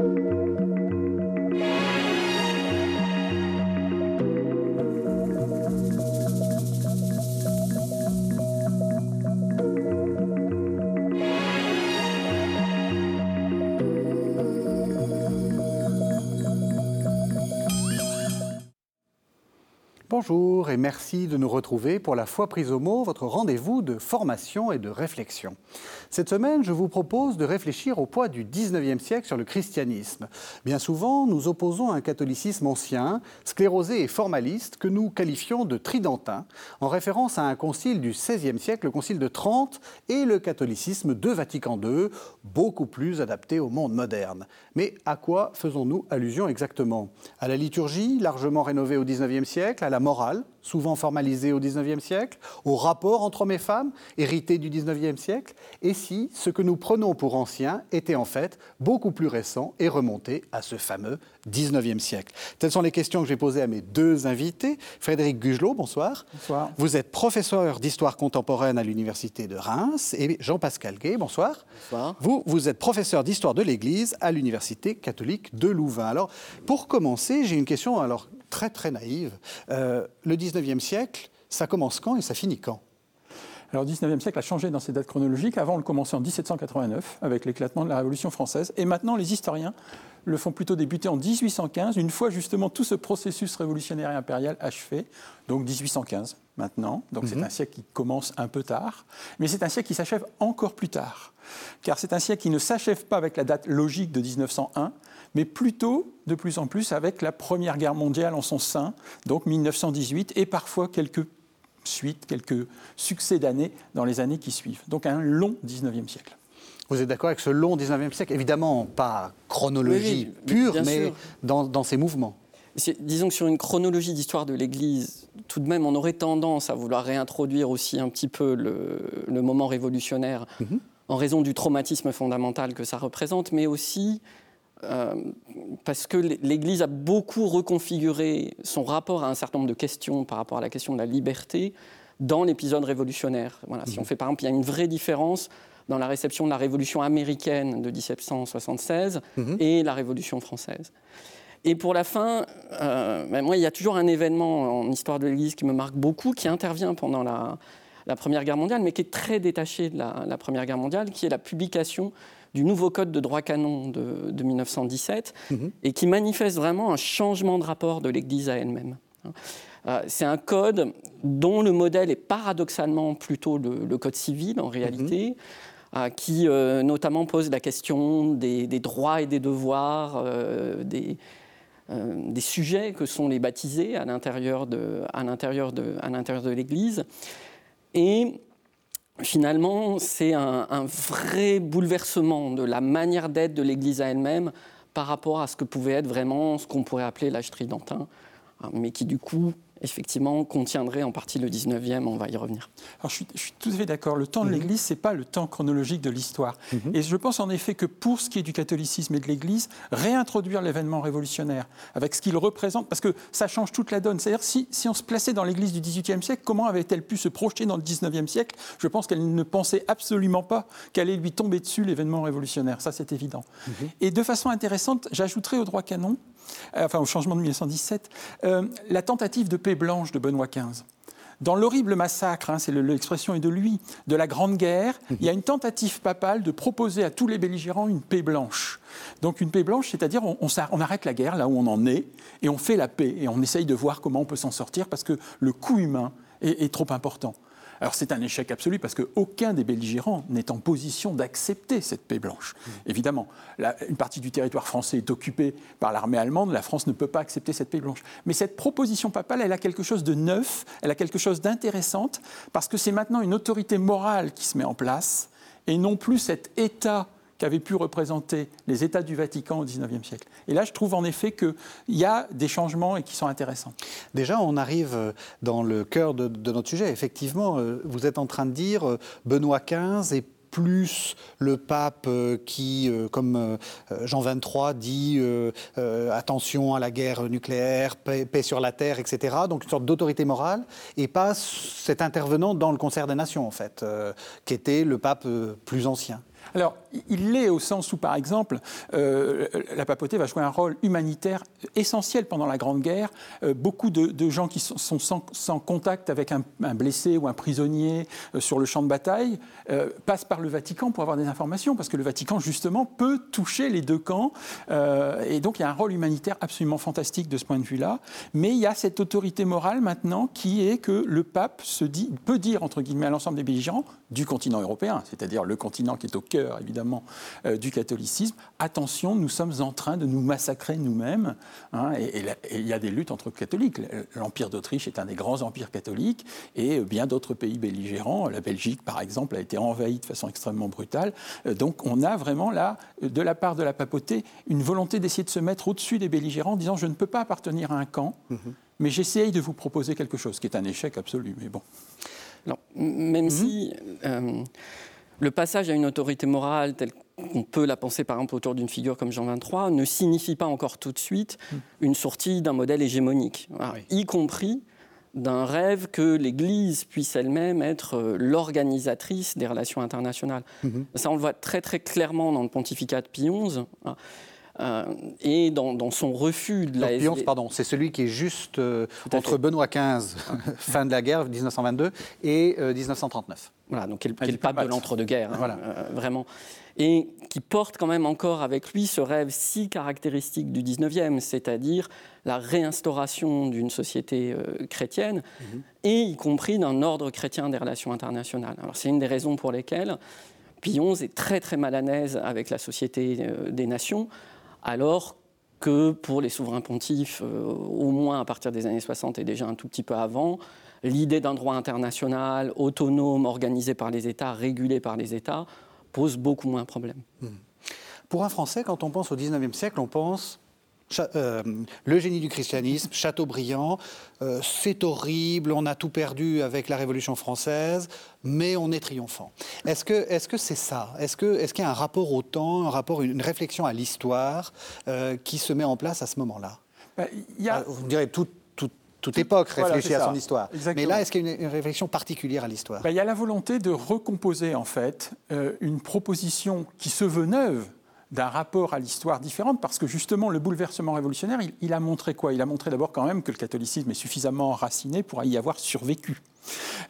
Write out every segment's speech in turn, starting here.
Música Bonjour et merci de nous retrouver pour la foi prise au mot, votre rendez-vous de formation et de réflexion. Cette semaine, je vous propose de réfléchir au poids du 19e siècle sur le christianisme. Bien souvent, nous opposons un catholicisme ancien, sclérosé et formaliste que nous qualifions de tridentin, en référence à un concile du XVIe siècle, le concile de Trente, et le catholicisme de Vatican II, beaucoup plus adapté au monde moderne. Mais à quoi faisons-nous allusion exactement? À la liturgie, largement rénovée au XIXe siècle, à la morale, souvent formalisée au XIXe siècle, au rapport entre hommes et femmes, hérité du XIXe siècle, et si ce que nous prenons pour ancien était en fait beaucoup plus récent et remonté à ce fameux XIXe siècle Telles sont les questions que j'ai posées à mes deux invités. Frédéric Gugelot, bonsoir. Bonsoir. Vous êtes professeur d'histoire contemporaine à l'Université de Reims. Et Jean-Pascal Gay, bonsoir. Bonsoir. Vous, vous êtes professeur d'histoire de l'Église à l'Université catholique de Louvain. Alors, pour commencer, j'ai une question alors très très naïve. Euh, le 19e siècle, ça commence quand et ça finit quand? Alors, le 19e siècle a changé dans ses dates chronologiques. Avant, on le commençait en 1789, avec l'éclatement de la Révolution française. Et maintenant, les historiens le font plutôt débuter en 1815, une fois justement tout ce processus révolutionnaire et impérial achevé. Donc, 1815, maintenant. Donc, c'est un siècle qui commence un peu tard. Mais c'est un siècle qui s'achève encore plus tard. Car c'est un siècle qui ne s'achève pas avec la date logique de 1901, mais plutôt de plus en plus avec la Première Guerre mondiale en son sein, donc 1918, et parfois quelques suites, quelques succès d'années dans les années qui suivent. Donc un long 19e siècle. Vous êtes d'accord avec ce long 19e siècle? Évidemment, pas chronologie pure, mais dans, dans, ces mouvements. Disons que sur une chronologie d'histoire de l'Église, tout de même, on aurait tendance à vouloir réintroduire aussi un petit peu le, le moment révolutionnaire mhm. en raison du traumatisme fondamental que ça représente, mais aussi euh, parce que l'Église a beaucoup reconfiguré son rapport à un certain nombre de questions par rapport à la question de la liberté dans l'épisode révolutionnaire. Voilà, Si on fait par exemple, il y a une vraie différence dans la réception de la Révolution américaine de 1776 mhm. et la Révolution française. Et pour la fin, euh, ben moi, il y a toujours un événement en histoire de l'Église qui me marque beaucoup, qui intervient pendant la, Première Guerre mondiale, mais qui est très détaché de la, la Première Guerre mondiale, qui est la publication du nouveau code de droit canon de, 1917 mhm. et qui manifeste vraiment un changement de rapport de l'Église à elle-même. Euh, c'est un code dont le modèle est paradoxalement plutôt le, code civil en réalité. Mhm. Euh, qui euh, notamment pose la question des, droits et des devoirs des, des, sujets que sont les baptisés à l'intérieur de, à l'intérieur de, à l'intérieur de l'Église. Et finalement, c'est un, vrai bouleversement de la manière d'être de l'Église à elle-même par rapport à ce que pouvait être vraiment ce qu'on pourrait appeler l'âge tridentin, hein, mais qui du coup effectivement, contiendrait en partie le 19e, on va y revenir. Alors, je suis, tout à fait d'accord. Le temps de mhm. l'Église, ce n'est pas le temps chronologique de l'histoire. Mhm. Et je pense en effet que pour ce qui est du catholicisme et de l'Église, réintroduire l'événement révolutionnaire avec ce qu'il représente, parce que ça change toute la donne. C'est-à-dire, si, si, on se plaçait dans l'Église du XVIIIe siècle, comment avait-elle pu se projeter dans le XIXe siècle? Je pense qu'elle ne pensait absolument pas qu'allait lui tomber dessus l'événement révolutionnaire. Ça, c'est évident. Mhm. Et de façon intéressante, j'ajouterai au droit canon enfin au changement de 1917, euh, la tentative de paix blanche de Benoît XV. Dans l'horrible massacre, hein, c'est l'expression est de lui, de la Grande Guerre, il y a une tentative papale de proposer à tous les belligérants une paix blanche. Donc une paix blanche, c'est-à-dire on, arrête la guerre là où on en est et on fait la paix et on essaye de voir comment on peut s'en sortir parce que le coût humain est trop important. Alors c'est un échec absolu parce qu'aucun des belligérants n'est en position d'accepter cette paix blanche. Mmh. Évidemment, une partie du territoire français est occupée par l'armée allemande, la France ne peut pas accepter cette paix blanche. Mais cette proposition papale, elle a quelque chose de neuf, elle a quelque chose d'intéressante parce que c'est maintenant une autorité morale qui se met en place et non plus cet État qu'avaient pu représenter les États du Vatican au XIXe siècle. Et là, je trouve en effet qu'il y a des changements et qui sont intéressants. Déjà, on arrive euh, dans le cœur de, notre sujet. Effectivement, euh, vous êtes en train de dire euh, Benoît XV et plus le pape qui, comme Jean XXIII dit, attention à la guerre nucléaire, paix, paix, sur la terre, etc. Donc une sorte d'autorité morale, et pas cet intervenant dans le concert des nations, en fait, qui était le pape plus ancien. Alors, il l'est au sens où, par exemple, euh, la papauté va jouer un rôle humanitaire essentiel pendant la Grande Guerre. Euh, beaucoup de, gens qui sont, sans, contact avec un, blessé ou un prisonnier euh, sur le champ de bataille passent par le Vatican pour avoir des informations, parce que le Vatican, justement, peut toucher les deux camps. et donc, il y a un rôle humanitaire absolument fantastique de ce point de vue-là. Mais il y a cette autorité morale maintenant qui est que le pape peut dire, entre guillemets, à l'ensemble des belligérants du continent européen, c'est-à-dire le continent qui est au cœur, évidemment, euh, du catholicisme, attention, nous sommes en train de nous massacrer nous-mêmes. Hein, et il y a des luttes entre catholiques. L'Empire d'Autriche est un des grands empires catholiques et bien d'autres pays belligérants. La Belgique, par exemple, a été envahie de façon extrêmement brutale. Euh, donc on a vraiment là, de la part de la papauté, une volonté d'essayer de se mettre au-dessus des belligérants en disant je ne peux pas appartenir à un camp. Mhm. Mais j'essaye de vous proposer quelque chose, qui est un échec absolu. Mais bon. Alors, même mhm. si euh, le passage à une autorité morale telle qu'on peut la penser par exemple autour d'une figure comme Jean XXIII ne signifie pas encore tout de suite mhm. une sortie d'un modèle hégémonique, y compris d'un rêve que l'Église puisse elle-même être euh, l'organisatrice des relations internationales. Mhm. Ça, on le voit très très clairement dans le pontificat de Pie XI. Euh, et dans, son refus de la Pie pardon, c'est celui qui est juste euh, entre Benoît XV, fin de la guerre 1922, et 1939. Euh, voilà, donc qui est, le pape de l'entre-deux-guerres, hein, voilà. vraiment. Et qui porte quand même encore avec lui ce rêve si caractéristique du 19e, c'est-à-dire la réinstauration d'une société chrétienne, mhm. et y compris d'un ordre chrétien des relations internationales. Alors c'est une des raisons pour lesquelles XI est très très mal à l'aise avec la Société des Nations, alors que pour les souverains pontifs, euh, au moins à partir des années 60 et déjà un tout petit peu avant, l'idée d'un droit international autonome, organisé par les États, régulé par les États, pose beaucoup moins de problèmes. Hmm. Pour un Français, quand on pense au XIXe siècle, on pense euh, le génie du christianisme, Chateaubriand, euh, c'est horrible, on a tout perdu avec la Révolution française, mais on est triomphant. Est-ce que c'est -ce c'est ça? Est-ce qu'il est y a un rapport au temps, un rapport, une réflexion à l'histoire euh, qui se met en place à ce moment-là? Bah, y a... Vous me direz toute, époque réfléchit à son histoire. Mais là, est-ce qu'il y a une, réflexion particulière à l'histoire? Bah, Il y a la volonté de recomposer en fait une proposition qui se veut neuve d'un rapport à l'histoire différente, parce que justement, le bouleversement révolutionnaire, il, a montré quoi? Il a montré d'abord quand même que le catholicisme est suffisamment enraciné pour y avoir survécu.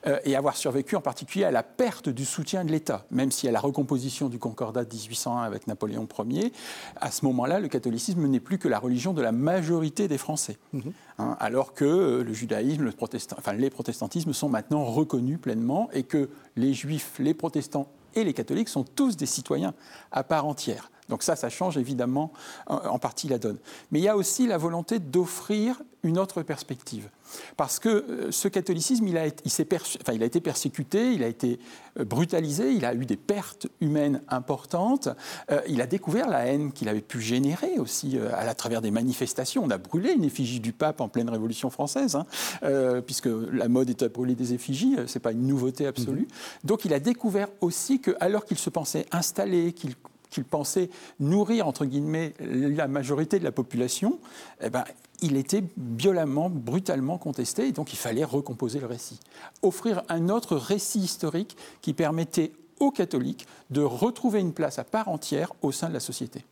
Euh, et avoir survécu en particulier à la perte du soutien de l'État, même si à la recomposition du Concordat de 1801 avec Napoléon Ier, à ce moment-là, le catholicisme n'est plus que la religion de la majorité des Français. Mhm. Hein, alors que euh, le judaïsme, le protestant, enfin, les protestantismes sont maintenant reconnus pleinement et que les juifs, les protestants et les catholiques sont tous des citoyens à part entière. Donc ça, ça change évidemment en partie la donne. Mais il y a aussi la volonté d'offrir une autre perspective. Parce que euh, ce catholicisme, il a, été, il, il a été persécuté, il a été euh, brutalisé, il a eu des pertes humaines importantes, euh, il a découvert la haine qu'il avait pu générer aussi à, travers des manifestations. On a brûlé une effigie du pape en pleine Révolution française, hein, puisque la mode est à brûler des effigies, ce n'est pas une nouveauté absolue. Mm-hmm. Donc il a découvert aussi que, alors qu'il se pensait installé, qu'il qu'il pensait nourrir, entre guillemets, la majorité de la population, eh ben, il était violemment, brutalement contesté, et donc il fallait recomposer le récit. Offrir un autre récit historique qui permettait aux catholiques de retrouver une place à part entière au sein de la société.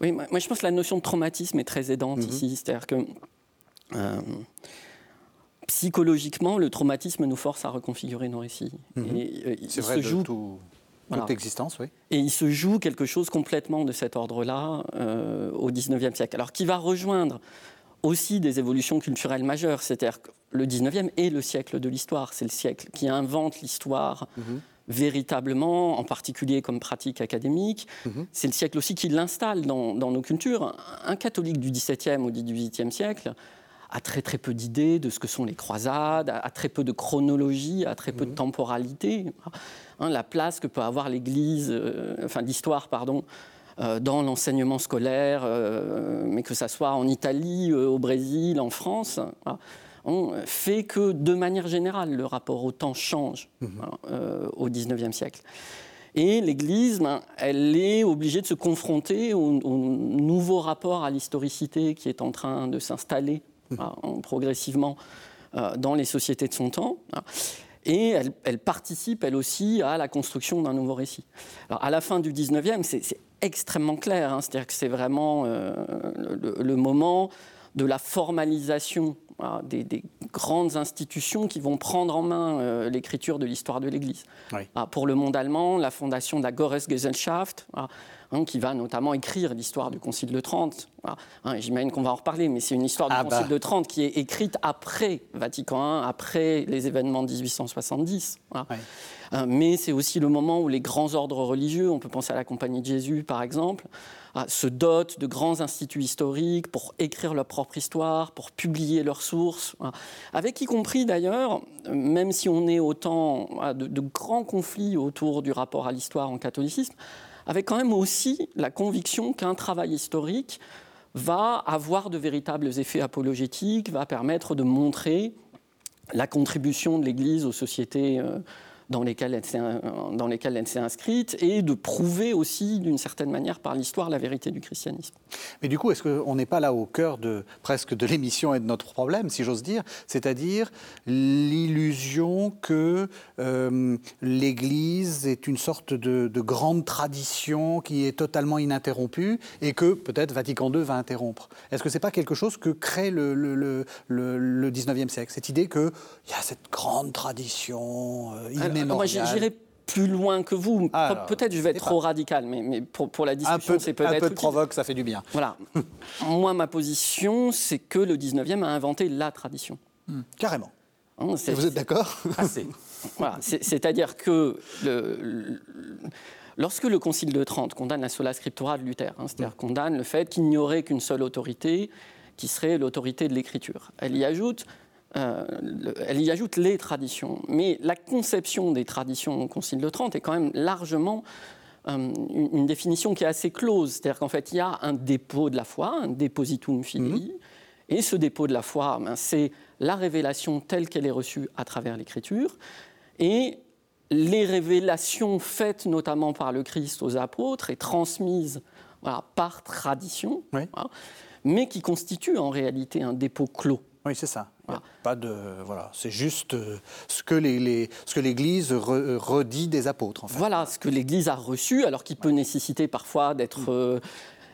Oui, moi je pense que la notion de traumatisme est très aidante mhm. ici. C'est-à-dire que euh, psychologiquement, le traumatisme nous force à reconfigurer nos récits. Euh, C'est vrai, joue... tout existence, oui. Et il se joue quelque chose complètement de cet ordre-là euh, au XIXe siècle. Alors qui va rejoindre aussi des évolutions culturelles majeures, c'est-à-dire que le XIXe est le siècle de l'histoire, c'est le siècle qui invente l'histoire. Mhm. véritablement, en particulier comme pratique académique. Mhm. C'est le siècle aussi qui l'installe dans, dans, nos cultures. Un catholique du XVIIe ou du XVIIIe siècle a très très peu d'idées de ce que sont les croisades, a, très peu de chronologie, a très peu de mhm. temporalité. Hein, la place que peut avoir l'Église, euh, enfin d'histoire, pardon, euh, dans l'enseignement scolaire, euh, mais que ça soit en Italie, au Brésil, en France, on fait que de manière générale, le rapport au temps change mhm. hein, au XIXe siècle. Et l'Église, ben, elle est obligée de se confronter au, au nouveau rapport à l'historicité qui est en train de s'installer progressivement euh, dans les sociétés de son temps. Et elle, elle, participe, elle aussi, à la construction d'un nouveau récit. Alors, à la fin du 19e, c'est extrêmement clair. Hein, C'est-à-dire que c'est vraiment euh, le, le, moment de la formalisation des, des, grandes institutions qui vont prendre en main euh, l'écriture de l'histoire de l'Église. Oui. Ah, pour le monde allemand, la fondation de la Goresgesellschaft, ah, hein, qui va notamment écrire l'histoire du Concile de Trente. Ah, hein, J'imagine qu'on va en reparler, mais c'est une histoire du Concile bah. de Trente qui est écrite après Vatican I, après les événements de 1870. Oui. Euh, mais c'est aussi le moment où les grands ordres religieux, on peut penser à la Compagnie de Jésus par exemple, se dotent de grands instituts historiques pour écrire leur propre histoire, pour publier leurs sources, avec y compris d'ailleurs, même si on est autant de, de grands conflits autour du rapport à l'histoire en catholicisme, avec quand même aussi la conviction qu'un travail historique va avoir de véritables effets apologétiques, va permettre de montrer la contribution de l'Église aux sociétés euh, dans lesquelles elle s'est, dans lesquelles elle s'est inscrite et de prouver aussi d'une certaine manière par l'histoire la vérité du christianisme. Mais du coup, est-ce qu'on n'est pas là au cœur de presque de l'émission et de notre problème, si j'ose dire, c'est-à-dire l'illusion que euh, l'Église est une sorte de, de, grande tradition qui est totalement ininterrompue et que peut-être Vatican II va interrompre? Est-ce que c'est pas quelque chose que crée le, le, le, le 19e siècle, cette idée qu'il y a cette grande tradition euh, alors, moi, j'irai plus loin que vous. Peut-être je vais être trop pas... radical, mais, mais pour, pour, la discussion, c'est peut-être. Un peu de provoque, ça fait du bien. Voilà. moi, ma position, c'est que le 19e a inventé la tradition. Mmh. Carrément. Hein, vous êtes d'accord Assez. voilà. C'est-à-dire que le, le, lorsque le Concile de Trente condamne la sola scriptura de Luther, hein, c'est-à-dire mmh. condamne le fait qu'il n'y aurait qu'une seule autorité, qui serait l'autorité de l'écriture, elle y ajoute euh, elle y ajoute les traditions. Mais la conception des traditions au Concile de Trente est quand même largement euh, une, une, définition qui est assez close. C'est-à-dire qu'en fait, il y a un dépôt de la foi, un depositum fidei, mmh. et ce dépôt de la foi, ben, c'est la révélation telle qu'elle est reçue à travers l'Écriture, et les révélations faites notamment par le Christ aux apôtres et transmises voilà, par tradition, oui. voilà, mais qui constituent en réalité un dépôt clos. Oui, c'est ça. Voilà. Pas de voilà, c'est juste euh, ce que les, les ce que l'Église re, redit des apôtres. En fait. Voilà, ce que l'Église a reçu, alors qu'il peut nécessiter parfois d'être mm. euh,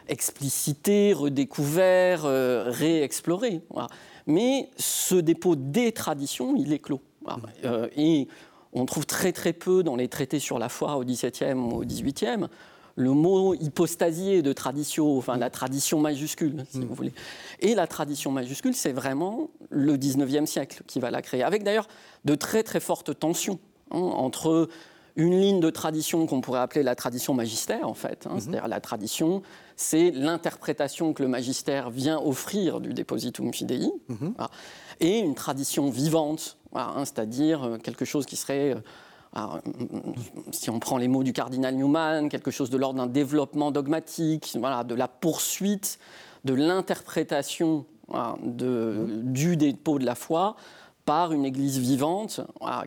explicité, redécouvert, euh, réexploré. Voilà. Mais ce dépôt des traditions, il est clos. Voilà. Mm. Euh, et on trouve très très peu dans les traités sur la foi au XVIIe ou au XVIIIe le mot hypostasié de tradition, enfin la tradition majuscule, si mmh. vous voulez. Et la tradition majuscule, c'est vraiment le 19e siècle qui va la créer, avec d'ailleurs de très très fortes tensions hein, entre une ligne de tradition qu'on pourrait appeler la tradition magistère, en fait. Hein, mmh. C'est-à-dire la tradition, c'est l'interprétation que le magistère vient offrir du Depositum Fidei, mmh. voilà, et une tradition vivante, voilà, hein, c'est-à-dire quelque chose qui serait si on prend les mots du cardinal Newman, quelque chose de l'ordre d'un développement dogmatique, voilà, de la poursuite de l'interprétation du dépôt de la foi par une Église vivante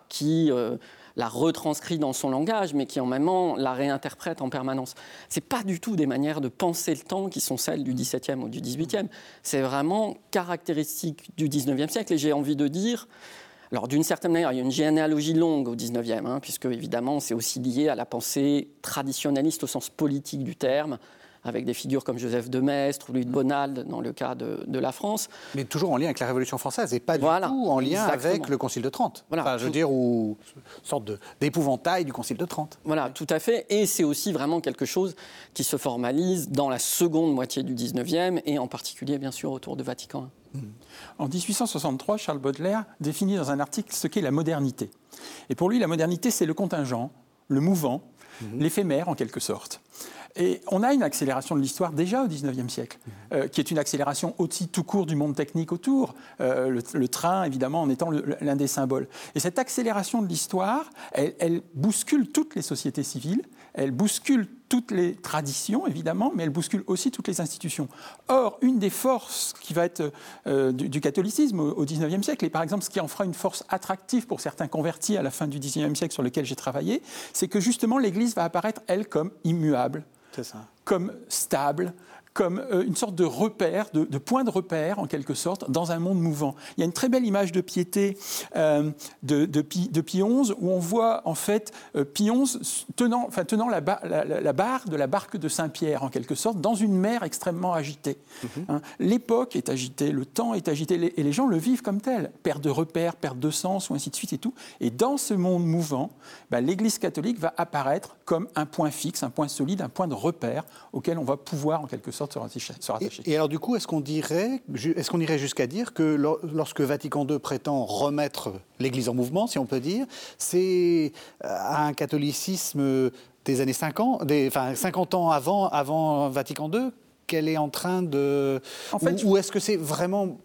qui euh, la retranscrit dans son langage, mais qui en même temps la réinterprète en permanence. Ce n'est pas du tout des manières de penser le temps qui sont celles du XVIIe ou du XVIIIe. C'est vraiment caractéristique du XIXe siècle. Et j'ai envie de dire, alors d'une certaine manière, il y a une généalogie longue au 19e, hein, puisque évidemment c'est aussi lié à la pensée traditionnaliste au sens politique du terme, avec des figures comme Joseph de Maistre ou Louis de Bonald dans le cas de, de, la France. Mais toujours en lien avec la Révolution française et pas voilà, du tout en lien exactement. avec le Concile de Trente. Voilà, enfin, je veux dire, ou une sorte d'épouvantail du Concile de Trente. Voilà, tout à fait. Et c'est aussi vraiment quelque chose qui se formalise dans la seconde moitié du 19e et en particulier, bien sûr, autour de Vatican I. En 1863, Charles Baudelaire définit dans un article ce qu'est la modernité. Et pour lui, la modernité, c'est le contingent, le mouvant, mmh. l'éphémère en quelque sorte. Et on a une accélération de l'histoire déjà au XIXe siècle, mmh. euh, qui est une accélération aussi tout court du monde technique autour, euh, le, le, train évidemment en étant l'un des symboles. Et cette accélération de l'histoire, elle, elle, bouscule toutes les sociétés civiles, elle bouscule toutes les traditions, évidemment, mais elle bouscule aussi toutes les institutions. Or, une des forces qui va être euh, du, du, catholicisme au XIXe siècle, et par exemple ce qui en fera une force attractive pour certains convertis à la fin du XIXe siècle sur lequel j'ai travaillé, c'est que justement l'Église va apparaître, elle, comme immuable. Ça. comme stable, comme euh, une sorte de repère, de, point de repère en quelque sorte, dans un monde mouvant. Il y a une très belle image de piété euh, de, de, Pie, XI où on voit en fait euh, Pie XI tenant, enfin, tenant la, la, barre de la barque de Saint-Pierre en quelque sorte dans une mer extrêmement agitée. Mhm. Hein. L'époque est agitée, le temps est agité et les gens le vivent comme tel. Perte de repères, perte de sens ou ainsi de suite et tout. Et dans ce monde mouvant, bah, l'Église catholique va apparaître comme un point fixe, un point solide, un point de repère auquel on va pouvoir en quelque sorte et, alors du coup, est-ce qu'on dirait, est-ce qu'on irait jusqu'à dire que lorsque Vatican II prétend remettre l'Église en mouvement, si on peut dire, c'est euh, un catholicisme des années 50, des, enfin 50 ans avant, avant Vatican II qu'elle est en train de en fait, ou, est-ce que c'est vraiment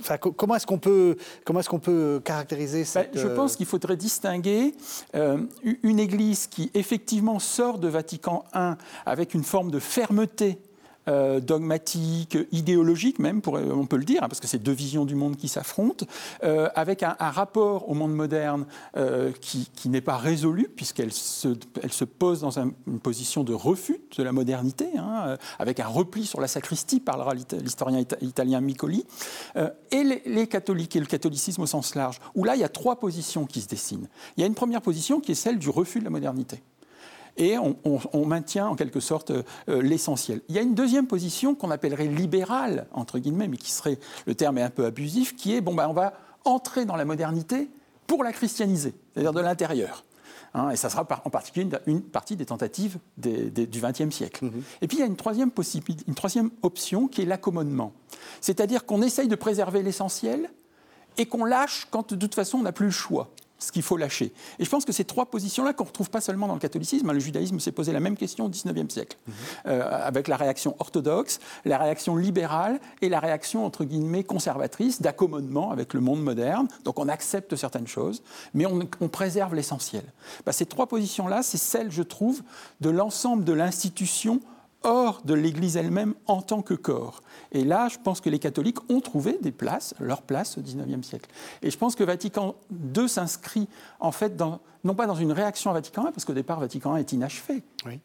enfin, comment est-ce qu'on peut comment est-ce qu'on peut caractériser ben, cette je pense qu'il faudrait distinguer euh, une église qui effectivement sort de Vatican I avec une forme de fermeté euh, dogmatique, idéologique même, on peut le dire, hein, parce que c'est deux visions du monde qui s'affrontent, euh, avec un, rapport au monde moderne euh, qui, n'est pas résolu, puisqu'elle se, pose dans une position de refus de la modernité, hein, avec un repli sur la sacristie, parlera l'historien italien Miccoli, et les, les, catholiques et le catholicisme au sens large, où là, il y a trois positions qui se dessinent. Il y a une première position qui est celle du refus de la modernité et on, maintient en quelque sorte euh, l'essentiel. Il y a une deuxième position qu'on appellerait libérale, entre guillemets, mais qui serait, le terme est un peu abusif, qui est, bon, ben, on va entrer dans la modernité pour la christianiser, c'est-à-dire de l'intérieur. Hein, et ça sera en particulier une, partie des tentatives du XXe siècle. Mm-hmm. Et puis il y a une troisième, une troisième option qui est l'accommodement. C'est-à-dire qu'on essaye de préserver l'essentiel et qu'on lâche quand de toute façon on n'a plus le choix ce qu'il faut lâcher. Et je pense que ces trois positions-là, qu'on ne retrouve pas seulement dans le catholicisme, hein, le judaïsme s'est posé la même question au XIXe siècle, mhm. euh, avec la réaction orthodoxe, la réaction libérale et la réaction, entre guillemets, conservatrice, d'accommodement avec le monde moderne. Donc on accepte certaines choses, mais on, préserve l'essentiel. Bah, ces trois positions-là, c'est celles, je trouve, de l'ensemble de l'institution hors de l'Église elle-même en tant que corps. Et là, je pense que les catholiques ont trouvé des places, leur place au XIXe siècle. Et je pense que Vatican II s'inscrit en fait dans, non pas dans une réaction à Vatican I, parce qu'au départ, Vatican I est inachevé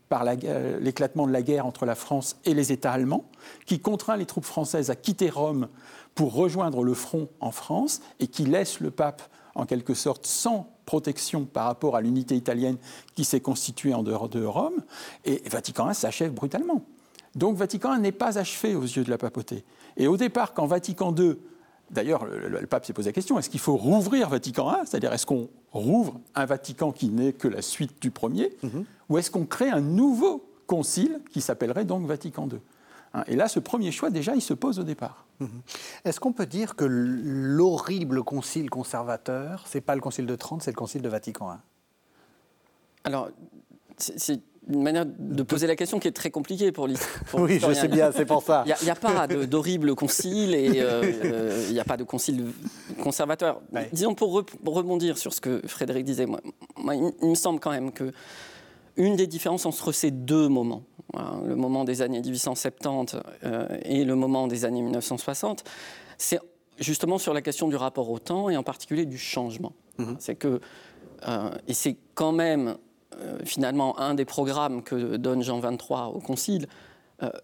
par l'éclatement de la guerre entre la France et les États allemands, qui contraint les troupes françaises à quitter Rome pour rejoindre le front en France et qui laisse le pape en quelque sorte sans protection par rapport à l'unité italienne qui s'est constituée en dehors de Rome, et Vatican I s'achève brutalement. Donc Vatican I n'est pas achevé aux yeux de la papauté. Et au départ, quand Vatican II, d'ailleurs le, pape s'est posé la question, est-ce qu'il faut rouvrir Vatican I C'est-à-dire est-ce qu'on rouvre un Vatican qui n'est que la suite du premier, mhm. ou est-ce qu'on crée un nouveau concile qui s'appellerait donc Vatican II et là, ce premier choix, déjà, il se pose au départ. Mhm. Est-ce qu'on peut dire que l'horrible concile conservateur, c'est pas le concile de Trente, c'est le concile de Vatican I Alors, c'est une manière de poser la question qui est très compliquée pour l'histoire. Oui, je sais bien, c'est pour ça. Il n'y a, pas d'horrible concile et euh, euh, il n'y a pas de concile conservateur. Disons, pour, rebondir sur ce que Frédéric disait, moi, il, me semble quand même que une des différences entre ces deux moments, hein, le moment des années 1870 euh, et le moment des années 1960, c'est justement sur la question du rapport au temps et en particulier du changement. Mhm. C'est que, euh, et c'est quand même euh, finalement un des programmes que donne Jean XXIII au Concile,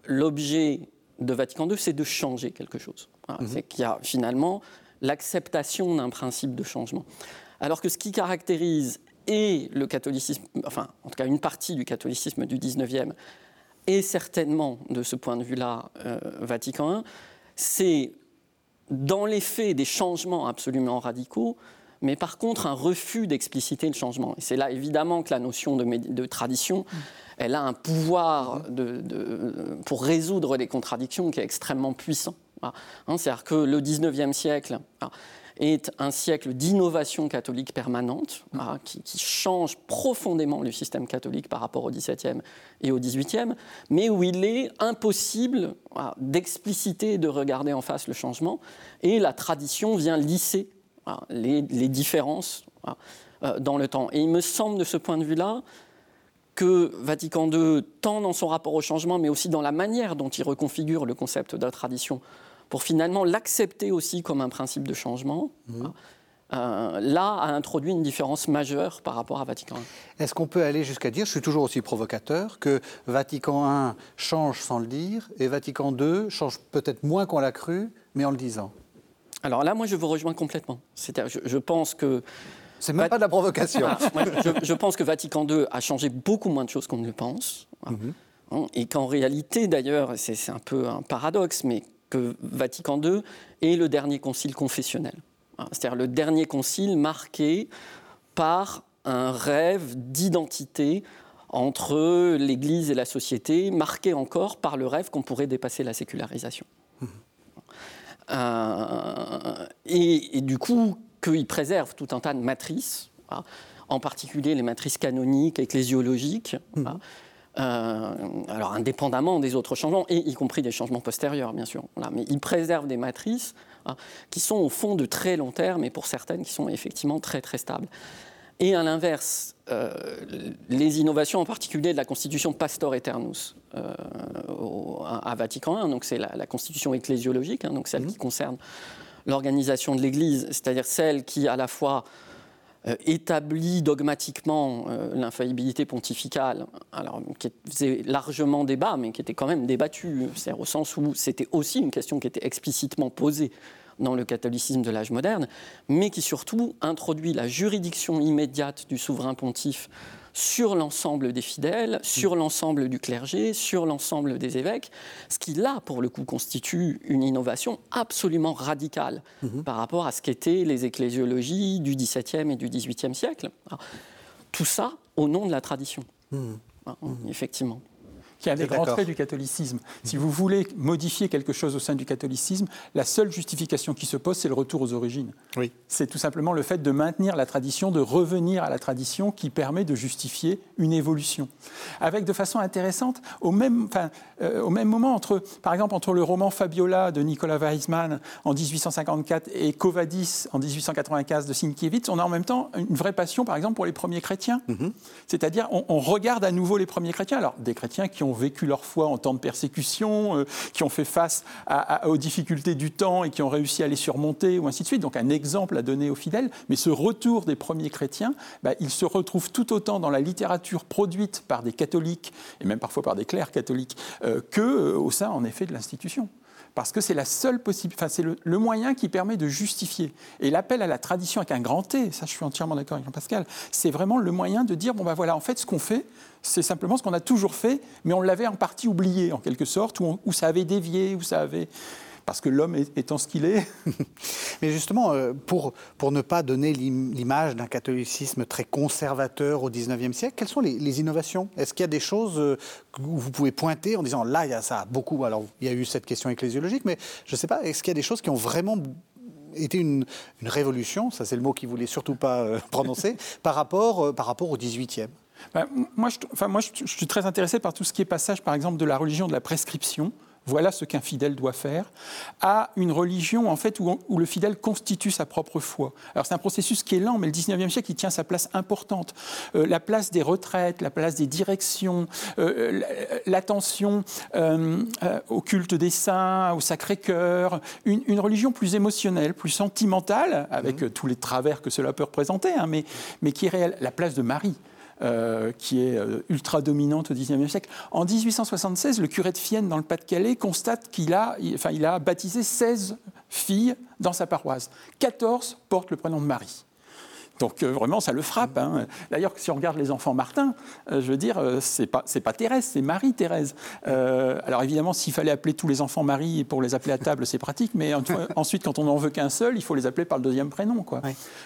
l'objet de Vatican II, c'est de changer quelque chose. Mhm. C'est qu'il y a finalement l'acceptation d'un principe de changement. Alors que ce qui caractérise et le catholicisme, enfin en tout cas une partie du catholicisme du 19e, et certainement de ce point de vue-là euh, Vatican I, c'est dans les faits des changements absolument radicaux, mais par contre un refus d'expliciter le changement. Et c'est là évidemment que la notion de, tradition, elle a un pouvoir pour résoudre les contradictions qui est extrêmement puissant. Hein, c'est-à-dire que le 19e siècle, est un siècle d'innovation catholique permanente, mm. ah, qui, change profondément le système catholique par rapport au XVIIe et au XVIIIe, mais où il est impossible ah, d'expliciter et de regarder en face le changement, et la tradition vient lisser ah, les, différences euh, dans le temps. Et il me semble de ce point de vue-là que Vatican II, tant dans son rapport au changement, mais aussi dans la manière dont il reconfigure le concept de la tradition, pour finalement l'accepter aussi comme un principe de changement, mmh. euh, là, a introduit une différence majeure par rapport à Vatican I. Est-ce qu'on peut aller jusqu'à dire, je suis toujours aussi provocateur, que Vatican I change sans le dire et Vatican II change peut-être moins qu'on l'a cru, mais en le disant? Alors là, moi, je vous rejoins complètement. C'est-à-dire, je, je pense que c'est même pas de la provocation. je, je, pense que Vatican II a changé beaucoup moins de choses qu'on ne le pense. Mm-hmm. Et qu'en réalité, d'ailleurs, c'est un peu un paradoxe, mais Vatican II est le dernier concile confessionnel. C'est-à-dire le dernier concile marqué par un rêve d'identité entre l'Église et la société, marqué encore par le rêve qu'on pourrait dépasser la sécularisation. Euh, et, du coup, qu'il préserve tout un tas de matrices, hein, en particulier les matrices canoniques, ecclésiologiques, mmh. Euh, alors indépendamment des autres changements, et y compris des changements postérieurs, bien sûr. Voilà. Mais il préserve des matrices hein, qui sont au fond de très long terme, et pour certaines qui sont effectivement très très stables. Et à l'inverse, euh, les innovations en particulier de la constitution Pastor Eternus euh, au, à Vatican I, donc c'est la, la, constitution ecclésiologique, hein, donc celle mmh. qui concerne l'organisation de l'Église, c'est-à-dire celle qui à la fois établit dogmatiquement euh, l'infaillibilité pontificale, alors, qui faisait largement débat, mais qui était quand même débattue, c'est-à-dire au sens où c'était aussi une question qui était explicitement posée dans le catholicisme de l'âge moderne, mais qui surtout introduit la juridiction immédiate du souverain pontife sur l'ensemble des fidèles, sur l'ensemble du clergé, sur l'ensemble des évêques, ce qui là, pour le coup, constitue une innovation absolument radicale mmh. par rapport à ce qu'étaient les ecclésiologies du XVIIe et du XVIIIe siècle. Alors, tout ça au nom de la tradition, mmh. Mmh. effectivement qui est un des grands traits du catholicisme. Si vous voulez modifier quelque chose au sein du catholicisme, la seule justification qui se pose, c'est le retour aux origines. Oui. C'est tout simplement le fait de maintenir la tradition, de revenir à la tradition qui permet de justifier une évolution. Avec de façon intéressante, au même, enfin, euh, au même moment, entre, par exemple, entre le roman Fabiola de Nicolas Weismann en 1854 et Covadis en 1895 de Sienkiewicz, on a en même temps une vraie passion, par exemple, pour les premiers chrétiens. Mm -hmm. C'est-à-dire, on, on regarde à nouveau les premiers chrétiens. Alors, des chrétiens qui ont vécu leur foi en temps de persécution, euh, qui ont fait face aux difficultés du temps et qui ont réussi à les surmonter, ou ainsi de suite. Donc un exemple à donner aux fidèles. Mais ce retour des premiers chrétiens, bah, il se retrouve tout autant dans la littérature produite par des catholiques, et même parfois par des clercs catholiques, euh, que euh, au sein, en effet, de l'institution parce que c'est la seule possible, enfin, c'est le, moyen qui permet de justifier. Et l'appel à la tradition avec un grand T, ça je suis entièrement d'accord avec Jean-Pascal, c'est vraiment le moyen de dire bon ben voilà, en fait ce qu'on fait, c'est simplement ce qu'on a toujours fait, mais on l'avait en partie oublié en quelque sorte, on, où ça avait dévié, où ça avait parce que l'homme étant ce qu'il est. Mais justement, euh, pour, pour ne pas donner l'image d'un catholicisme très conservateur au XIXe siècle, quelles sont les, innovations? Est-ce qu'il y a des choses euh, où vous pouvez pointer en disant là, il y a ça beaucoup Alors, il y a eu cette question ecclésiologique, mais je ne sais pas, est-ce qu'il y a des choses qui ont vraiment été une, révolution, ça c'est le mot qu'il ne voulait surtout pas euh, prononcer, par, rapport, par rapport au XVIIIe ben, moi, je, suis très intéressé par tout ce qui est passage, par exemple, de la religion de la prescription voilà ce qu'un fidèle doit faire, à une religion en fait où, le fidèle constitue sa propre foi. Alors c'est un processus qui est lent, mais le 19e siècle il tient sa place importante. Euh, la place des retraites, la place des directions, euh, l'attention euh, au culte des saints, au Sacré-Cœur, une, une, religion plus émotionnelle, plus sentimentale, avec mmh. tous les travers que cela peut représenter, hein, mais, mais qui est réelle. La place de Marie. Euh, qui est euh, ultra dominante au XIXe siècle. En 1876, le curé de Fienne, dans le Pas-de-Calais, constate qu'il a, enfin, il a baptisé 16 filles dans sa paroisse. 14 portent le prénom de Marie. Donc euh, vraiment, ça le frappe. Hein. D'ailleurs, si on regarde les enfants Martin, euh, je veux dire, euh, c'est pas pas Thérèse, c'est Marie Thérèse. Euh, alors évidemment, s'il fallait appeler tous les enfants Marie pour les appeler à table, c'est pratique. Mais ensuite, quand on n'en veut qu'un seul, il faut les appeler par le deuxième prénom, quoi.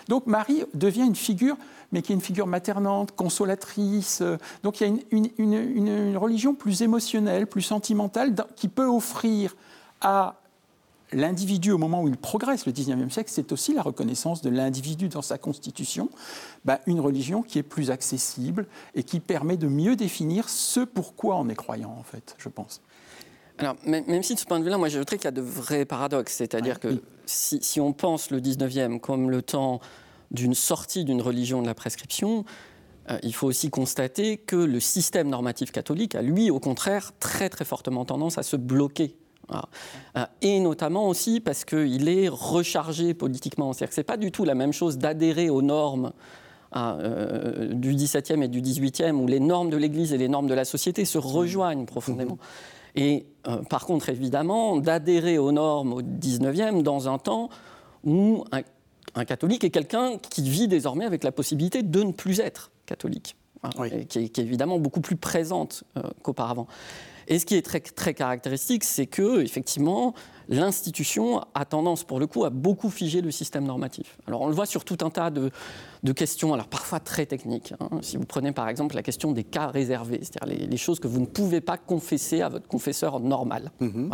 Donc Marie devient une figure, mais qui est une figure maternante, consolatrice. Donc il y a une, une, une, une religion plus émotionnelle, plus sentimentale, qui peut offrir à l'individu au moment où il progresse, le 19e siècle, c'est aussi la reconnaissance de l'individu dans sa constitution, bah, une religion qui est plus accessible et qui permet de mieux définir ce pourquoi on est croyant, en fait, je pense. Alors, même si de ce point de vue-là, moi j'ajouterais qu'il y a de vrais paradoxes, c'est-à-dire ouais, que oui. si, si, on pense le 19e comme le temps d'une sortie d'une religion de la prescription, euh, il faut aussi constater que le système normatif catholique a, lui, au contraire, très très fortement tendance à se bloquer Et notamment aussi parce qu'il est rechargé politiquement. C'est-à-dire que ce n'est pas du tout la même chose d'adhérer aux normes euh, du XVIIe et du XVIIIe, où les normes de l'Église et les normes de la société se rejoignent profondément. Mhm. Et euh, par contre, évidemment, d'adhérer aux normes au XIXe dans un temps où un, catholique est quelqu'un qui vit désormais avec la possibilité de ne plus être catholique, hein, qui, est, évidemment beaucoup plus présente euh, qu'auparavant. Et ce qui est très, très caractéristique, c'est que, effectivement, l'institution a tendance, pour le coup, à beaucoup figer le système normatif. Alors, on le voit sur tout un tas de, questions, alors parfois très techniques. Hein. Si vous prenez par exemple la question des cas réservés, c'est-à-dire les, choses que vous ne pouvez pas confesser à votre confesseur normal. Mm-hmm.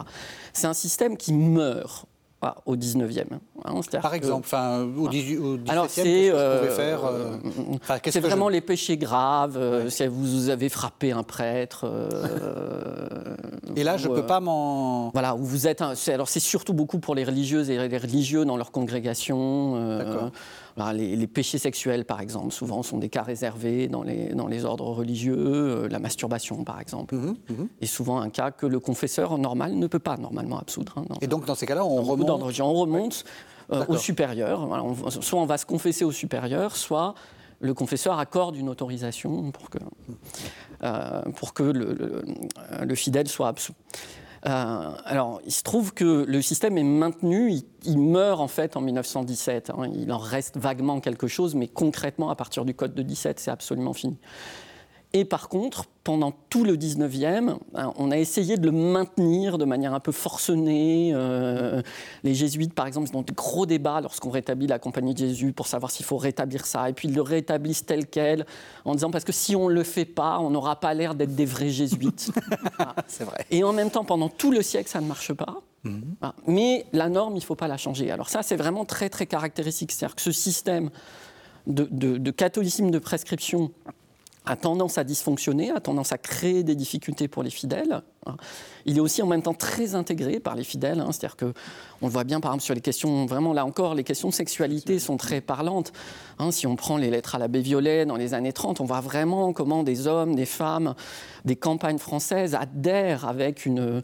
C'est un système qui meurt au 19e. Hein, Par exemple, enfin, au, 18, au 17e, Alors c'est euh, faire euh, C'est vraiment les péchés graves, euh, si vous avez frappé un prêtre. Et là, je ne peux pas m'en... Voilà, où vous êtes... alors c'est surtout beaucoup pour les religieuses et les religieux dans leur congrégation. D'accord les, péchés sexuels, par exemple, souvent sont des cas réservés dans les, dans les ordres religieux, euh, la masturbation, par exemple, mmh, mmh. est souvent un cas que le confesseur normal ne peut pas normalement absoudre. Hein, Et donc, dans ces cas-là, on, remonte... on remonte euh, au supérieur. soit on va se confesser au supérieur, soit le confesseur accorde une autorisation pour que, euh, pour que le, le fidèle soit absous. Euh, alors, il se trouve que le système est maintenu, il, meurt en fait en 1917. Hein. il en reste vaguement quelque chose, mais concrètement, à partir du Code de 17, c'est absolument fini. Et par contre, pendant tout le 19e, hein, on a essayé de le maintenir de manière un peu forcenée. Euh, les jésuites, par exemple, ils ont de gros débats lorsqu'on rétablit la compagnie de Jésus pour savoir s'il faut rétablir ça. Et puis ils le rétablissent tel quel, en disant parce que si on ne le fait pas, on n'aura pas l'air d'être des vrais jésuites. C'est vrai. Et en même temps, pendant tout le siècle, ça ne marche pas. Mhm. Mais la norme, il ne faut pas la changer. Alors ça, c'est vraiment très, très caractéristique. C'est-à-dire que ce système de, de catholicisme de prescription a tendance à dysfonctionner, a tendance à créer des difficultés pour les fidèles. Il est aussi en même temps très intégré par les fidèles, hein. c'est-à-dire que on le voit bien par exemple sur les questions, vraiment là encore, les questions de sexualité sont très parlantes. Hein. si on prend les lettres à l'abbé Violet dans les années 30, on voit vraiment comment des hommes, des femmes, des campagnes françaises adhèrent avec une,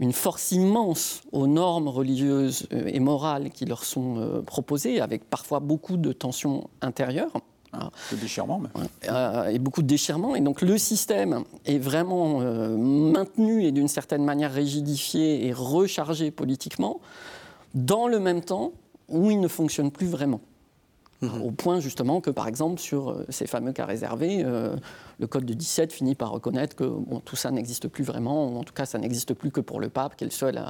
une force immense aux normes religieuses euh, et morales qui leur sont euh, proposées, avec parfois beaucoup de tensions intérieures. Ah, de déchirement. Euh, et beaucoup de déchirement. Et donc le système est vraiment euh, maintenu et d'une certaine manière rigidifié et rechargé politiquement, dans le même temps où il ne fonctionne plus vraiment. Mhm. Au point justement que, par exemple, sur euh, ces fameux cas réservés, euh, le Code de 17 finit par reconnaître que tout ça n'existe plus vraiment, ou en tout cas ça n'existe plus que pour le pape, qui est le seul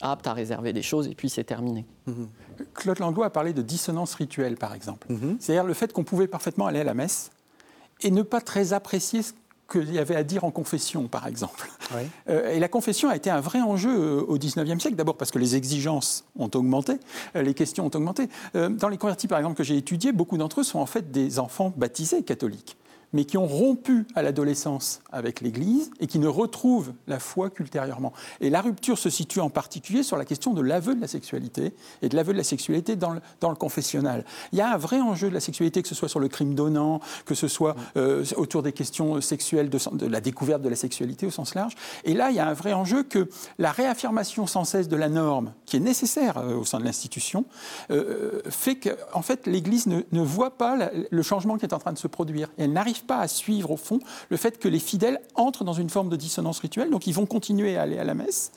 apte à réserver des choses, et puis c'est terminé. Mhm. Claude Langlois a parlé de dissonance rituelle, par exemple. Mhm. C'est-à-dire le fait qu'on pouvait parfaitement aller à la messe et ne pas très apprécier ce qu'il y avait à dire en confession, par exemple. Euh, et la confession a été un vrai enjeu euh, au XIXe siècle, d'abord parce que les exigences ont augmenté, euh, les questions ont augmenté. dans les convertis, par exemple, que j'ai étudiés, beaucoup d'entre eux sont en fait des enfants baptisés catholiques mais qui ont rompu à l'adolescence avec l'Église et qui ne retrouvent la foi qu'ultérieurement. Et la rupture se situe en particulier sur la question de l'aveu de la sexualité et de l'aveu de la sexualité dans le, dans confessionnal. Il y a un vrai enjeu de la sexualité, que ce soit sur le crime donnant, que ce soit euh, autour des questions sexuelles, de, la découverte de la sexualité au sens large. Et là, il y a un vrai enjeu que la réaffirmation sans cesse de la norme, qui est nécessaire euh, au sein de l'institution, euh, fait qu'en en fait, l'Église ne, ne, voit pas le changement qui est en train de se produire. Et elle n'arrive pas à suivre, au fond, le fait que les fidèles entrent dans une forme de dissonance rituelle. Donc, ils vont continuer à aller à la messe.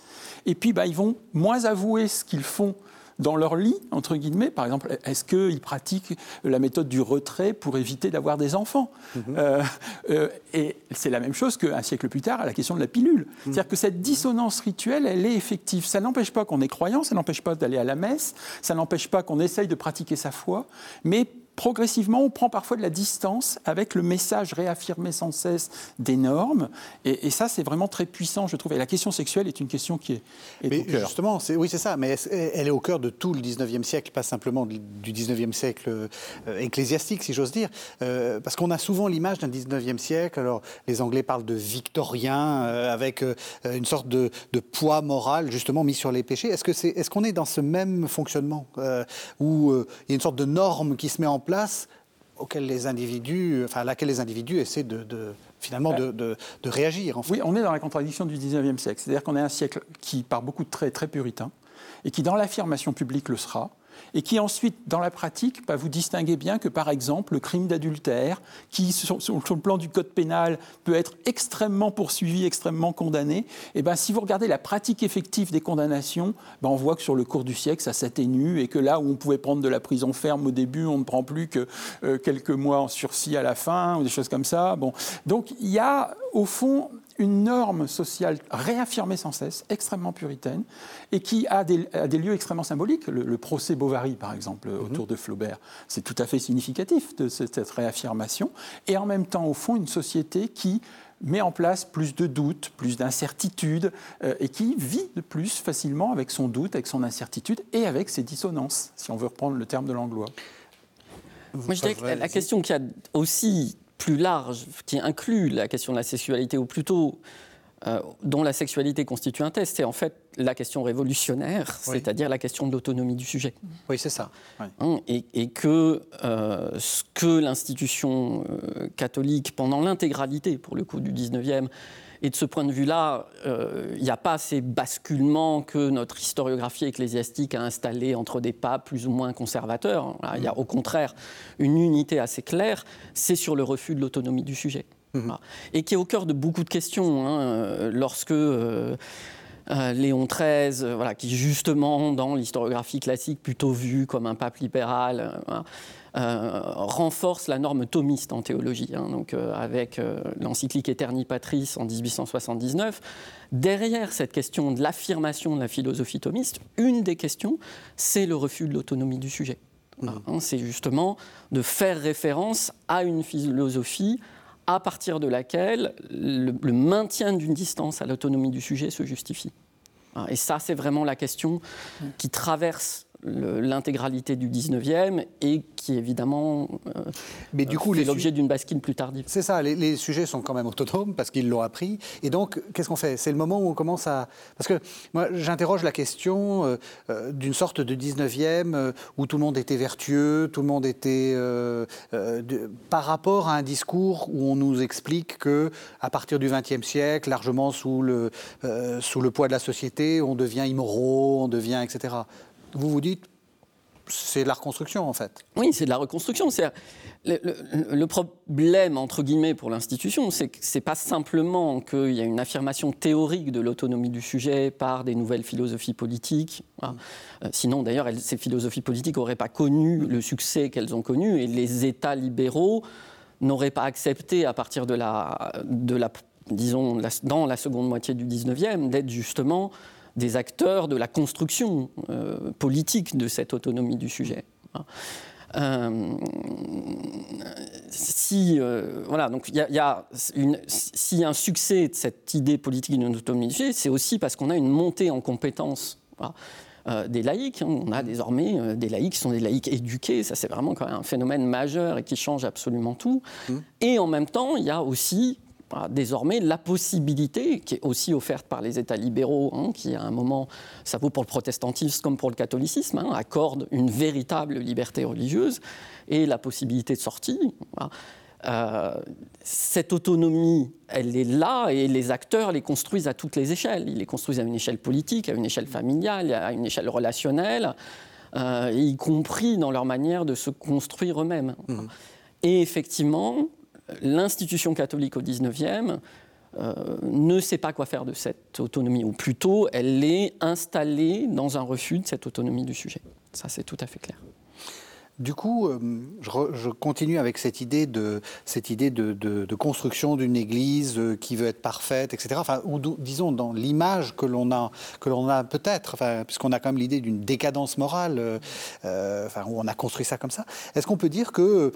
Et puis, bah, ils vont moins avouer ce qu'ils font dans leur lit, entre guillemets. Par exemple, est-ce qu'ils pratiquent la méthode du retrait pour éviter d'avoir des enfants mhm. euh, euh, Et c'est la même chose qu'un siècle plus tard à la question de la pilule. Mhm. C'est-à-dire que cette dissonance rituelle, elle est effective. Ça n'empêche pas qu'on est croyant, ça n'empêche pas d'aller à la messe, ça n'empêche pas qu'on essaye de pratiquer sa foi, mais progressivement, on prend parfois de la distance avec le message réaffirmé sans cesse des normes. Et, ça, c'est vraiment très puissant, je trouve. Et la question sexuelle est une question qui est, mais Justement, oui, c'est ça. Mais elle est au cœur de tout le 19e siècle, pas simplement du 19e siècle euh, ecclésiastique, si j'ose dire. Euh, parce qu'on a souvent l'image d'un 19e siècle. Alors, les Anglais parlent de victorien, euh, avec une sorte de, poids moral, justement, mis sur les péchés. Est-ce qu'on est, est, qu'on est dans ce même fonctionnement où il y a une sorte de norme qui se met en place place auquel les individus, enfin, à laquelle les individus essaient de, finalement de, de, réagir. En fait. Oui, on est dans la contradiction du 19e siècle. C'est-à-dire qu'on est un siècle qui, par beaucoup de traits, très puritain, et qui, dans l'affirmation publique, le sera, et qui ensuite, dans la pratique, bah, vous distinguez bien que, par exemple, le crime d'adultère, qui, sur, le plan du code pénal, peut être extrêmement poursuivi, extrêmement condamné, et eh ben, si vous regardez la pratique effective des condamnations, bah, on voit que sur le cours du siècle, ça s'atténue, et que là où on pouvait prendre de la prison ferme au début, on ne prend plus que euh, quelques mois en sursis à la fin, ou des choses comme ça. Bon. Donc il y a, au fond, une norme sociale réaffirmée sans cesse, extrêmement puritaine, et qui a des, lieux extrêmement symboliques. Le, procès Bovary, par exemple, mhm. autour de Flaubert, c'est tout à fait significatif de cette, réaffirmation. Et en même temps, au fond, une société qui met en place plus de doutes, plus d'incertitudes, euh, et qui vit de plus facilement avec son doute, avec son incertitude et avec ses dissonances, si on veut reprendre le terme de Langlois. Moi, je dirais que la question qui a aussi plus large, qui inclut la question de la sexualité, ou plutôt euh, dont la sexualité constitue un test, c'est en fait la question révolutionnaire, c'est-à-dire la question de l'autonomie du sujet. Oui, c'est ça. Hein, et, que euh, ce que l'institution euh, catholique, pendant l'intégralité, pour le coup, du 19e, et de ce point de vue-là, euh, il n'y a pas ces basculements que notre historiographie ecclésiastique a installés entre des papes plus ou moins conservateurs. Il y a au contraire une unité assez claire, c'est sur le refus de l'autonomie du sujet. Mhm. Et qui est au cœur de beaucoup de questions. Hein, euh, lorsque. Euh, Léon XIII, voilà, qui justement dans l'historiographie classique plutôt vu comme un pape libéral, euh, renforce la norme thomiste en théologie, hein, donc, euh, avec euh, l'encyclique Eterni Patris en 1879. Derrière cette question de l'affirmation de la philosophie thomiste, une des questions, c'est le refus de l'autonomie du sujet. Mmh. Hein, c'est justement de faire référence à une philosophie à partir de laquelle le, le maintien d'une distance à l'autonomie du sujet se justifie. Et ça, c'est vraiment la question mmh. qui traverse l'intégralité du 19e et qui évidemment euh, Mais du coup, fait l'objet d'une bascule plus tardive. C'est ça, les, sujets sont quand même autonomes parce qu'ils l'ont appris. Et donc, qu'est-ce qu'on fait? C'est le moment où on commence à... Parce que moi, j'interroge la question euh, euh, d'une sorte de 19e où tout le monde était vertueux, tout le monde était... par rapport à un discours où on nous explique que à partir du 20e siècle, largement sous le, sous le poids de la société, on devient immoraux, on devient... etc vous vous dites, c'est de la reconstruction en fait. Oui, c'est de la reconstruction. Le, problème entre guillemets pour l'institution, c'est que c'est pas simplement qu'il y a une affirmation théorique de l'autonomie du sujet par des nouvelles philosophies politiques. Euh, sinon, d'ailleurs, ces philosophies politiques n'auraient pas connu le succès qu'elles ont connu et les États libéraux n'auraient pas accepté à partir de la, de la disons, dans la seconde moitié du 19e, d'être justement des acteurs de la construction euh, politique de cette autonomie du sujet. Euh, si euh, voilà, donc il y, a, si un succès de cette idée politique d'une autonomie du sujet, c'est aussi parce qu'on a une montée en compétences. des laïcs. Hein. On a désormais des laïcs qui sont des laïcs éduqués. Ça, c'est vraiment quand même un phénomène majeur et qui change absolument tout. Mmh. Et en même temps, il y a aussi désormais la possibilité, qui est aussi offerte par les États libéraux, hein, qui à un moment, ça vaut pour le protestantisme comme pour le catholicisme, hein, accorde une véritable liberté religieuse et la possibilité de sortie. Euh, cette autonomie, elle est là et les acteurs les construisent à toutes les échelles. Ils les construisent à une échelle politique, à une échelle familiale, à une échelle relationnelle, euh, y compris dans leur manière de se construire eux-mêmes. Mmh. Et effectivement, l'institution catholique au XIXe euh, ne sait pas quoi faire de cette autonomie, ou plutôt elle est installée dans un refus de cette autonomie du sujet. Ça, c'est tout à fait clair. Du coup, euh, je, continue avec cette idée de, cette idée de, construction d'une Église euh, qui veut être parfaite, etc. Enfin, ou disons dans l'image que l'on a, que l'on a peut-être, enfin, puisqu'on a quand même l'idée d'une décadence morale, enfin, où on a construit ça comme ça. Est-ce qu'on peut dire que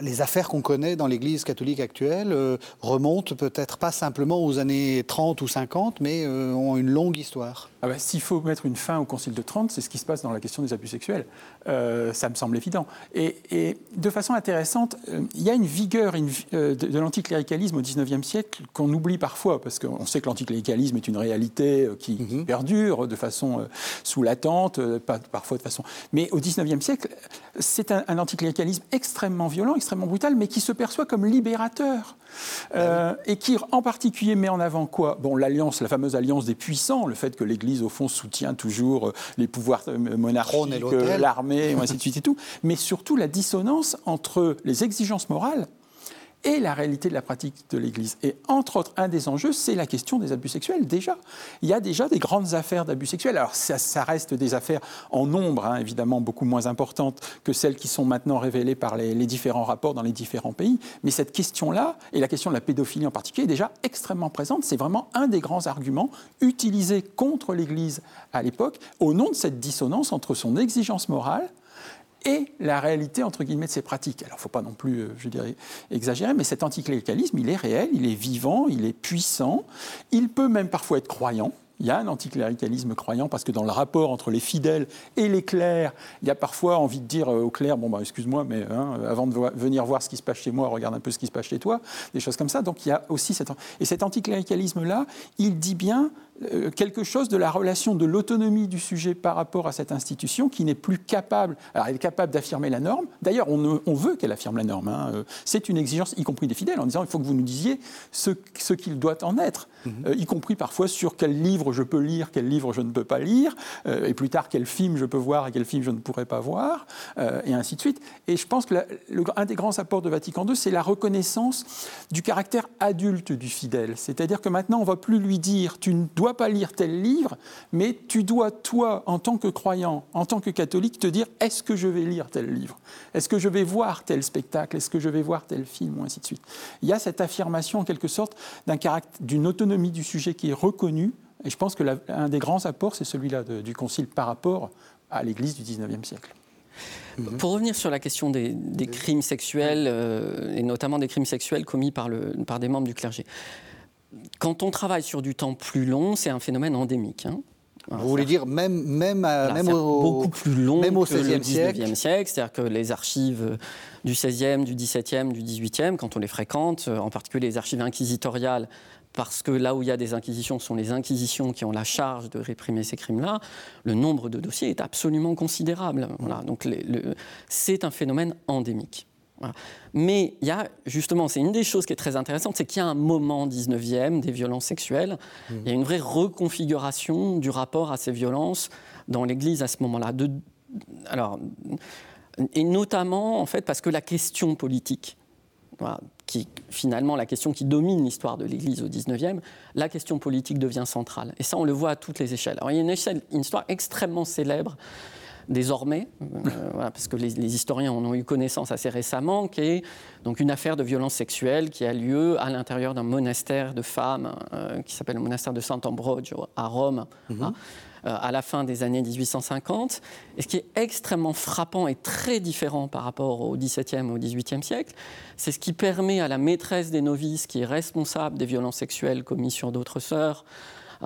les affaires qu'on connaît dans l'Église catholique actuelle euh, remontent peut-être pas simplement aux années 30 ou 50, mais euh, ont une longue histoire. Ah bah, s'il faut mettre une fin au Concile de Trente, c'est ce qui se passe dans la question des abus sexuels. ça me semble évident. Et, de façon intéressante, il y a une vigueur de, l'anticléricalisme au XIXe siècle qu'on oublie parfois, parce qu'on sait que l'anticléricalisme est une réalité qui, mhm. perdure de façon sous latente, parfois de façon... Mais au XIXe siècle, c'est un, un anticléricalisme extrêmement violent, extrêmement brutal, mais qui se perçoit comme libérateur. Euh, et qui en particulier met en avant quoi? Bon, l'alliance, la fameuse alliance des puissants, le fait que l'Église au fond soutient toujours euh, les pouvoirs euh, monarchiques, l'armée, ainsi de suite et tout, mais surtout la dissonance entre les exigences morales et la réalité de la pratique de l'Église. Et entre autres, un des enjeux, c'est la question des abus sexuels, déjà. Il y a déjà des grandes affaires d'abus sexuels. Alors, ça, reste des affaires en nombre, hein, évidemment, beaucoup moins importantes que celles qui sont maintenant révélées par les, différents rapports dans les différents pays. Mais cette question-là, et la question de la pédophilie en particulier, est déjà extrêmement présente. C'est vraiment un des grands arguments utilisés contre l'Église à l'époque, au nom de cette dissonance entre son exigence morale et la réalité, entre guillemets, de ces pratiques. Alors, il ne faut pas non plus, euh, je dirais, exagérer, mais cet anticléricalisme, il est réel, il est vivant, il est puissant, il peut même parfois être croyant, il y a un anticléricalisme croyant parce que dans le rapport entre les fidèles et les clercs, il y a parfois envie de dire aux clercs bon bah excuse-moi mais hein, avant de venir voir ce qui se passe chez moi, regarde un peu ce qui se passe chez toi, des choses comme ça. Donc il y a aussi cet et cet anticléricalisme là, il dit bien euh, quelque chose de la relation de l'autonomie du sujet par rapport à cette institution qui n'est plus capable, alors elle est capable d'affirmer la norme, d'ailleurs on, veut qu'elle affirme la norme, hein. euh, c'est une exigence y compris des fidèles en disant il faut que vous nous disiez ce, ce qu'il doit en être, mhm. euh, y compris parfois sur quel livre je peux lire, quel livre je ne peux pas lire, et plus tard quel film je peux voir et quel film je ne pourrais pas voir, et ainsi de suite. Et je pense que un des grands apports de Vatican II, c'est la reconnaissance du caractère adulte du fidèle, c'est-à-dire que maintenant on ne va plus lui dire tu ne dois pas lire tel livre, mais tu dois, toi, en tant que croyant, en tant que catholique, te dire est-ce que je vais lire tel livre? Est-ce que je vais voir tel spectacle? Est-ce que je vais voir tel film? Ou ainsi de suite. Il y a cette affirmation, en quelque sorte, d'un d'une autonomie du sujet qui est reconnue. Et je pense que l'un des grands apports, c'est celui-là du Concile par rapport à l'Église du XIXe siècle. Pour revenir sur la question des, crimes sexuels, euh, et notamment des crimes sexuels commis par, le, par des membres du clergé, quand on travaille sur du temps plus long, c'est un phénomène endémique. Hein. Vous voulez dire même, même, même au, beaucoup plus long même au XVIe siècle, siècle c'est-à-dire que les archives du XVIe, du XVIIe, du XVIIIe, quand on les fréquente, en particulier les archives inquisitoriales, parce que là où il y a des inquisitions, ce sont les inquisitions qui ont la charge de réprimer ces crimes-là, le nombre de dossiers est absolument considérable. Voilà. Donc c'est un phénomène endémique. Mais il y a justement, c'est une des choses qui est très intéressante, c'est qu'il y a un moment 19e des violences sexuelles. Mmh. Il y a une vraie reconfiguration du rapport à ces violences dans l'Église à ce moment-là. alors, et notamment, en fait, parce que la question politique, qui finalement la question qui domine l'histoire de l'Église au 19e, la question politique devient centrale. Et ça, on le voit à toutes les échelles. Alors, il y a une, une histoire extrêmement célèbre désormais, euh, parce que les, historiens en ont eu connaissance assez récemment, qui est donc une affaire de violence sexuelle qui a lieu à l'intérieur d'un monastère de femmes euh, qui s'appelle le monastère de Sant'Ambrogio à Rome. Mhm. Hein, euh, à la fin des années 1850. Et ce qui est extrêmement frappant et très différent par rapport au XVIIe et au XVIIIe siècle, c'est ce qui permet à la maîtresse des novices, qui est responsable des violences sexuelles commises sur d'autres sœurs,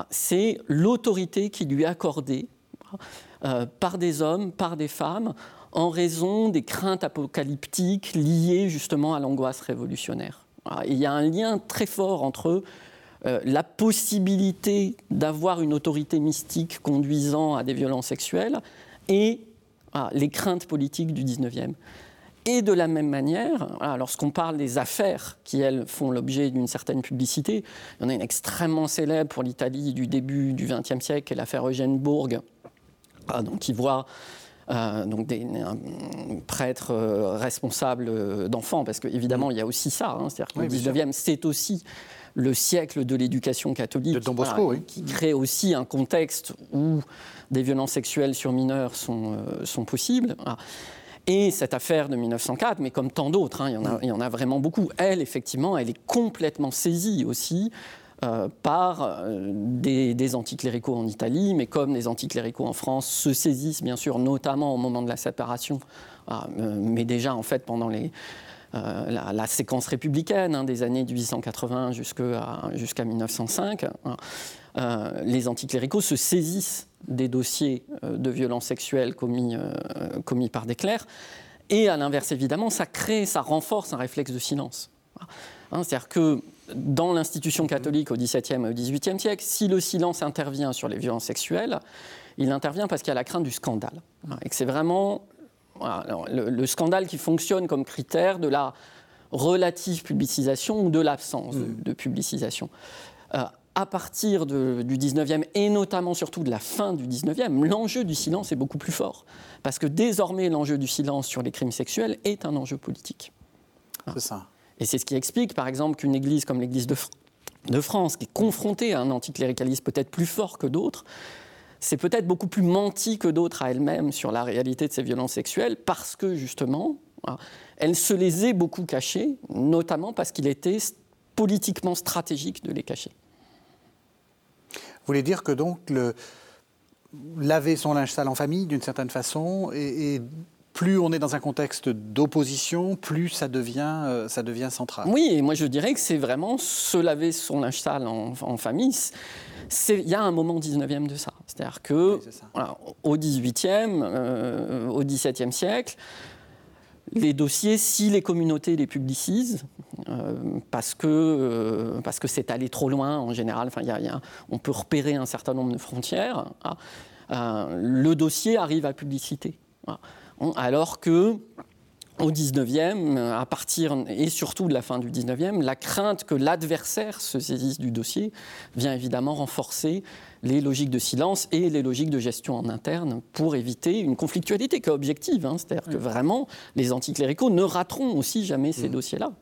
c'est l'autorité qui lui est accordée euh, par des hommes, par des femmes, en raison des craintes apocalyptiques liées justement à l'angoisse révolutionnaire. il y a un lien très fort entre euh, la possibilité d'avoir une autorité mystique conduisant à des violences sexuelles et les craintes politiques du 19e. Et de la même manière, lorsqu'on parle des affaires qui, elles, font l'objet d'une certaine publicité, il y en a une extrêmement célèbre pour l'Italie du début du XXe siècle, l'affaire Eugène Bourg, ah, donc, qui voit euh, donc des, un prêtre euh, responsable d'enfants, parce qu'évidemment, il y a aussi ça. Hein, c'est-à-dire que le 19e, c'est aussi le siècle de l'éducation catholique, qui crée aussi un contexte où des violences sexuelles sur mineurs sont, euh, sont possibles. Et cette affaire de 1904, mais comme tant d'autres, hein, il, y en a, il y en a vraiment beaucoup, elle, effectivement, elle est complètement saisie aussi euh, par euh, des, anticléricaux en Italie, mais comme les anticléricaux en France se saisissent bien sûr notamment au moment de la séparation, ah, euh, mais déjà en fait pendant la, séquence républicaine hein, des années 1880 jusqu'à 1905, hein, les anticléricaux se saisissent des dossiers de violences sexuelles commis, commis par des clercs, et à l'inverse évidemment, ça crée, ça renforce un réflexe de silence. Hein, c'est-à-dire que dans l'institution catholique au XVIIe et au XVIIIe siècle, si le silence intervient sur les violences sexuelles, il intervient parce qu'il y a la crainte du scandale. Et que c'est vraiment le, scandale qui fonctionne comme critère de la relative publicisation ou de l'absence de, publicisation. Euh, à partir du 19e et notamment surtout de la fin du 19e, l'enjeu du silence est beaucoup plus fort. Parce que désormais, l'enjeu du silence sur les crimes sexuels est un enjeu politique. C'est ça. Et c'est ce qui explique, par exemple, qu'une église comme l'église de, France, qui est confrontée à un anticléricalisme peut-être plus fort que d'autres, c'est peut-être beaucoup plus menti que d'autres à elle-même sur la réalité de ces violences sexuelles, parce que justement, elle se les est beaucoup cachées, notamment parce qu'il était politiquement stratégique de les cacher. Vous voulez dire que donc laver son linge sale en famille, d'une certaine façon, et, plus on est dans un contexte d'opposition, plus ça devient, euh, ça devient central. Oui, et moi je dirais que c'est vraiment se laver son linge sale en, famille. Il y a un moment 19e de ça. C'est-à-dire que au 18e, euh, au 17e siècle, les dossiers, si les communautés les publicisent, euh, parce que euh, parce que c'est allé trop loin en général, enfin, on peut repérer un certain nombre de frontières, euh, le dossier arrive à publicité. Alors que au 19e, à partir et surtout de la fin du 19e, la crainte que l'adversaire se saisisse du dossier vient évidemment renforcer les logiques de silence et les logiques de gestion en interne pour éviter une conflictualité qui est objective. Hein. C'est-à-dire que vraiment, les anticléricaux ne rateront aussi jamais ces mmh. dossiers-là.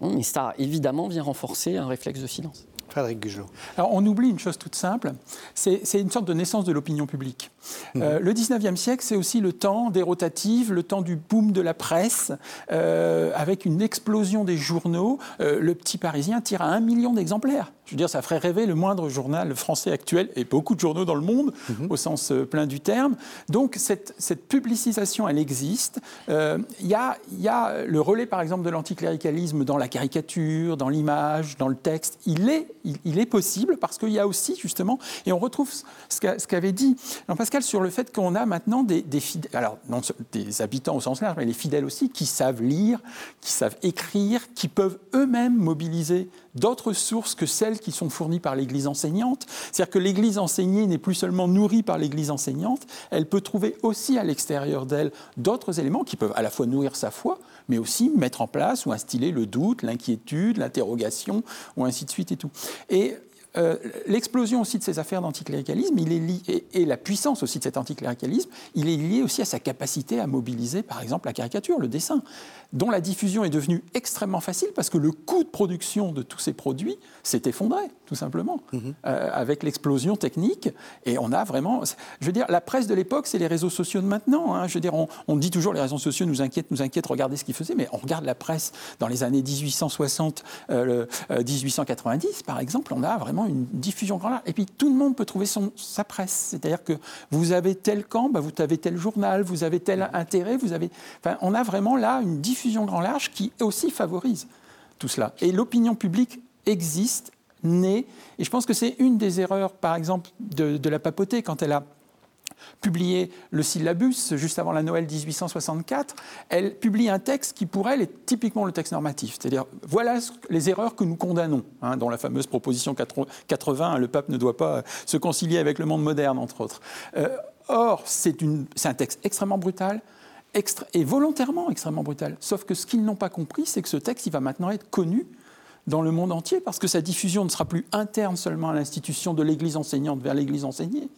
Mais ça, évidemment, vient renforcer un réflexe de silence. Frédéric Gugelot. Alors, on oublie une chose toute simple, c'est une sorte de naissance de l'opinion publique. Mmh. Euh, le 19e siècle, c'est aussi le temps des rotatives, le temps du boom de la presse, euh, avec une explosion des journaux. Euh, le Petit Parisien tire à un million d'exemplaires. Je veux dire, ça ferait rêver le moindre journal français actuel et beaucoup de journaux dans le monde, mhm. au sens euh, plein du terme. Donc, cette, cette publicisation, elle existe. Euh, il y, a, y, a, le relais, par exemple, de l'anticléricalisme dans la caricature, dans l'image, dans le texte. Il est, il, est possible parce qu'il y a aussi, justement, et on retrouve ce qu'avait dit Jean-Pascal sur le fait qu'on a maintenant des, des fidèles, alors non des habitants au sens large, mais les fidèles aussi, qui savent lire, qui savent écrire, qui peuvent eux-mêmes mobiliser d'autres sources que celles qui sont fournies par l'Église enseignante. C'est-à-dire que l'Église enseignée n'est plus seulement nourrie par l'Église enseignante, elle peut trouver aussi à l'extérieur d'elle d'autres éléments qui peuvent à la fois nourrir sa foi, mais aussi mettre en place ou instiller le doute, l'inquiétude, l'interrogation, ou ainsi de suite et tout. Et euh, l'explosion aussi de ces affaires d'anticléricalisme, il est lié, et, la puissance aussi de cet anticléricalisme, il est lié aussi à sa capacité à mobiliser, par exemple, la caricature, le dessin, dont la diffusion est devenue extrêmement facile parce que le coût de production de tous ces produits s'est effondré, tout simplement, mhm. euh, avec l'explosion technique. Et on a vraiment, je veux dire, la presse de l'époque, c'est les réseaux sociaux de maintenant. Hein. Je veux dire, on, dit toujours les réseaux sociaux nous inquiètent, nous inquiètent, regardez ce qu'ils faisaient, mais on regarde la presse dans les années 1860, 1890, euh, par exemple, on a vraiment une diffusion grand large. Et puis tout le monde peut trouver son, sa presse. C'est-à-dire que vous avez tel camp, bah, vous avez tel journal, vous avez tel intérêt, vous avez. Enfin, on a vraiment là une diffusion grand large qui aussi favorise tout cela. Et l'opinion publique existe, naît. Et je pense que c'est une des erreurs, par exemple, de, de la papauté quand elle a publié le syllabus juste avant la Noël 1864, elle publie un texte qui pour elle est typiquement le texte normatif. C'est-à-dire, voilà les erreurs que nous condamnons, hein, dans la fameuse proposition 80, le pape ne doit pas se concilier avec le monde moderne, entre autres. Euh, or, c'est un texte extrêmement brutal, et volontairement extrêmement brutal. Sauf que ce qu'ils n'ont pas compris, c'est que ce texte, il va maintenant être connu dans le monde entier, parce que sa diffusion ne sera plus interne seulement à l'institution de l'Église enseignante vers l'Église enseignée.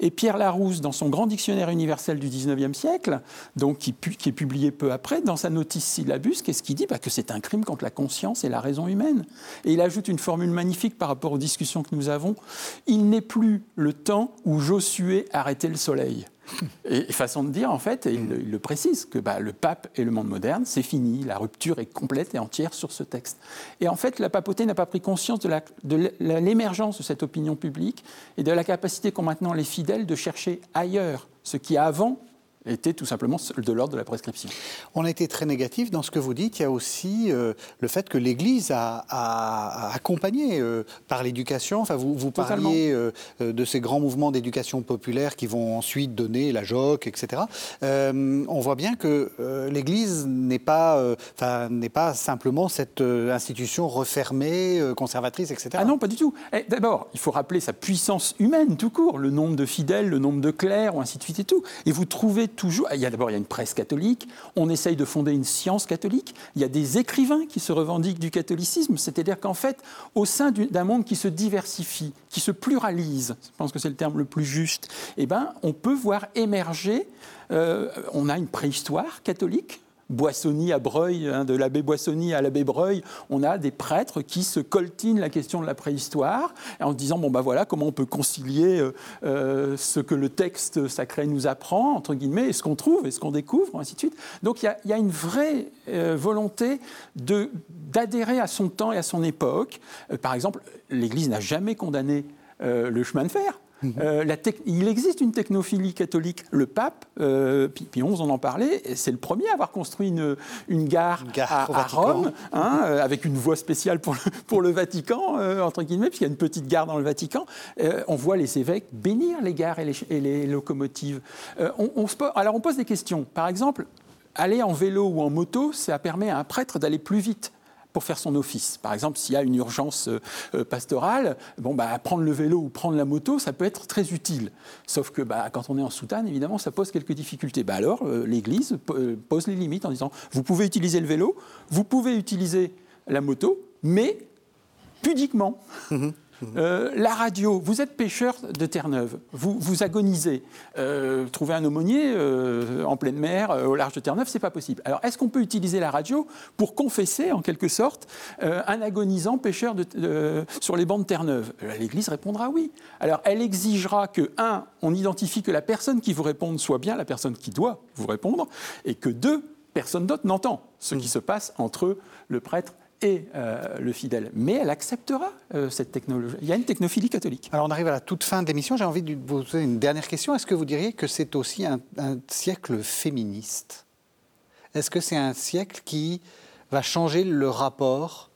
Et Pierre Larousse, dans son grand dictionnaire universel du XIXe siècle, donc qui, est publié peu après, dans sa notice syllabus, qu'est-ce qu'il dit? Bah, Que c'est un crime contre la conscience et la raison humaine. Et il ajoute une formule magnifique par rapport aux discussions que nous avons. Il n'est plus le temps où Josué arrêtait le soleil. Et façon de dire, en fait, il, le précise, que bah, le pape et le monde moderne, c'est fini, la rupture est complète et entière sur ce texte. Et en fait, la papauté n'a pas pris conscience de l'émergence de, de cette opinion publique et de la capacité qu'ont maintenant les fidèles de chercher ailleurs ce qui avant était tout simplement de l'ordre de la prescription. On a été très négatif dans ce que vous dites. Il y a aussi euh, le fait que l'Église a, accompagné euh, par l'éducation. Enfin, vous, vous parliez euh, de ces grands mouvements d'éducation populaire qui vont ensuite donner la JOC, etc. on voit bien que l'Église n'est pas, n'est pas simplement cette institution refermée, conservatrice, etc. Ah non, pas du tout. Eh, d'abord, il faut rappeler sa puissance humaine tout court, le nombre de fidèles, le nombre de clercs, ou ainsi de suite et tout. Et vous trouvez toujours. Il y a d'abord il y a une presse catholique. On essaye de fonder une science catholique. Il y a des écrivains qui se revendiquent du catholicisme. C'est-à-dire qu'en fait, au sein d'un monde qui se diversifie, qui se pluralise, je pense que c'est le terme le plus juste, eh ben, on peut voir émerger. Euh, on a une préhistoire catholique Boissonny à Breuil, hein, de l'abbé Boissonny à l'abbé Breuil, on a des prêtres qui se coltinent la question de la préhistoire en se disant bon ben voilà comment on peut concilier euh, euh, ce que le texte sacré nous apprend entre guillemets et ce qu'on trouve et ce qu'on découvre ainsi de suite. Donc il y, a une vraie euh, volonté d'adhérer à son temps et à son époque. par exemple, l'Église n'a jamais condamné le chemin de fer. Euh, il existe une technophilie catholique. Le pape, euh, Pie XI, on en parlait, c'est le premier à avoir construit une, une gare, à, Rome, hein, euh, avec une voie spéciale pour le, pour le Vatican, euh, entre guillemets, puisqu'il y a une petite gare dans le Vatican. on voit les évêques bénir les gares et les, et les locomotives. On, on, alors on pose des questions. Par exemple, aller en vélo ou en moto, ça permet à un prêtre d'aller plus vite pour faire son office. Par exemple, s'il y a une urgence euh, euh, pastorale, bon, bah, prendre le vélo ou prendre la moto, ça peut être très utile. Sauf que bah, quand on est en soutane, évidemment, ça pose quelques difficultés. Bah, alors, euh, l'Église pose les limites en disant, vous pouvez utiliser le vélo, vous pouvez utiliser la moto, mais pudiquement. Euh, la radio, vous êtes pêcheur de Terre-Neuve, vous, vous agonisez. Euh, trouver un aumônier euh, en pleine mer, au large de Terre-Neuve, c'est pas possible. Alors, est-ce qu'on peut utiliser la radio pour confesser, en quelque sorte, un agonisant pêcheur de, sur les bancs de Terre-Neuve? L'Église répondra oui. Alors, elle exigera que, un, on identifie que la personne qui vous réponde soit bien la personne qui doit vous répondre, et que, deux, personne d'autre n'entend ce qui se passe entre le prêtre et euh, le fidèle. Mais elle acceptera euh, cette technologie. Il y a une technophilie catholique. Alors on arrive à la toute fin de l'émission. J'ai envie de vous poser une dernière question. Est-ce que vous diriez que c'est aussi un, un siècle féministe? Est-ce que c'est un siècle qui va changer le rapport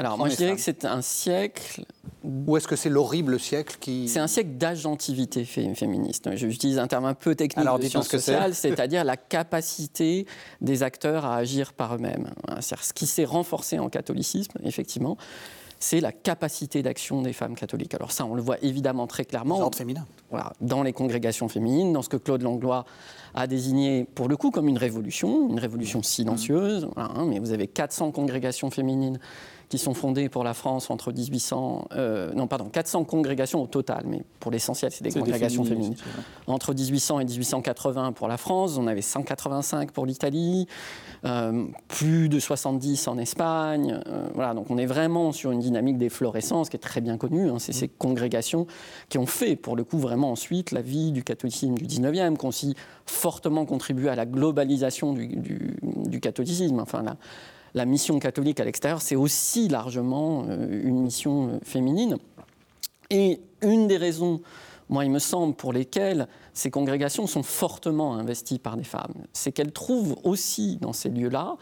alors, moi, je dirais que c'est un siècle. Ou est-ce que c'est l'horrible siècle qui. C'est un siècle d'agentivité féministe. J'utilise un terme un peu technique Alors, de sciences sociales, c'est-à-dire la capacité des acteurs à agir par eux-mêmes. Ce qui s'est renforcé en catholicisme, effectivement, c'est la capacité d'action des femmes catholiques. Alors ça, on le voit évidemment très clairement. féminin. Voilà, dans les congrégations féminines, dans ce que Claude Langlois a désigné pour le coup comme une révolution, une révolution silencieuse. Hein, mais vous avez 400 congrégations féminines qui sont fondées pour la France entre 1800, euh, non pardon, 400 congrégations au total, mais pour l'essentiel c'est des congrégations féminines. Entre 1800 et 1880 pour la France, on avait 185 pour l'Italie, euh, plus de 70 en Espagne. Euh, voilà, donc on est vraiment sur une dynamique d'efflorescence qui est très bien connue. Hein. c'est ces congrégations qui ont fait pour le coup vraiment ensuite la vie du catholicisme du 19e, qui ont aussi fortement contribué à la globalisation du, du, du catholicisme. Enfin, là, la mission catholique à l'extérieur, c'est aussi largement euh, une mission euh, féminine. Et une des raisons, moi, il me semble, pour lesquelles ces congrégations sont fortement investies par des femmes, c'est qu'elles trouvent aussi dans ces lieux-là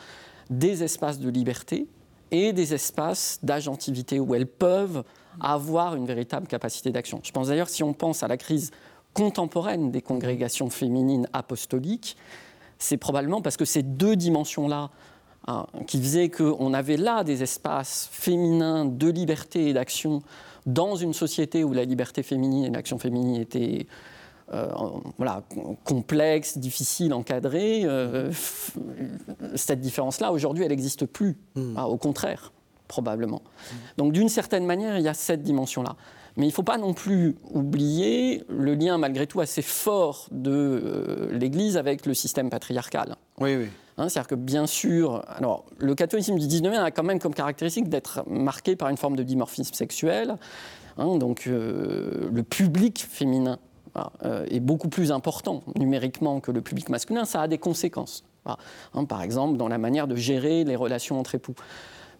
des espaces de liberté et des espaces d'agentivité où elles peuvent avoir une véritable capacité d'action. Je pense d'ailleurs, si on pense à la crise contemporaine des congrégations féminines apostoliques, c'est probablement parce que ces deux dimensions-là Hein, qui faisait qu'on avait là des espaces féminins de liberté et d'action dans une société où la liberté féminine et l'action féminine étaient euh, voilà, complexes, difficiles, encadrées. Euh, cette différence-là, aujourd'hui, elle n'existe plus. Hmm. Ah, au contraire, probablement. Donc, d'une certaine manière, il y a cette dimension-là. Mais il ne faut pas non plus oublier le lien, malgré tout, assez fort de euh, l'Église avec le système patriarcal. Oui, oui. Hein, c'est-à-dire que bien sûr, alors le catholicisme du 19e a quand même comme caractéristique d'être marqué par une forme de dimorphisme sexuel. Hein, donc euh, le public féminin euh, est beaucoup plus important numériquement que le public masculin. Ça a des conséquences. Hein, par exemple, dans la manière de gérer les relations entre époux.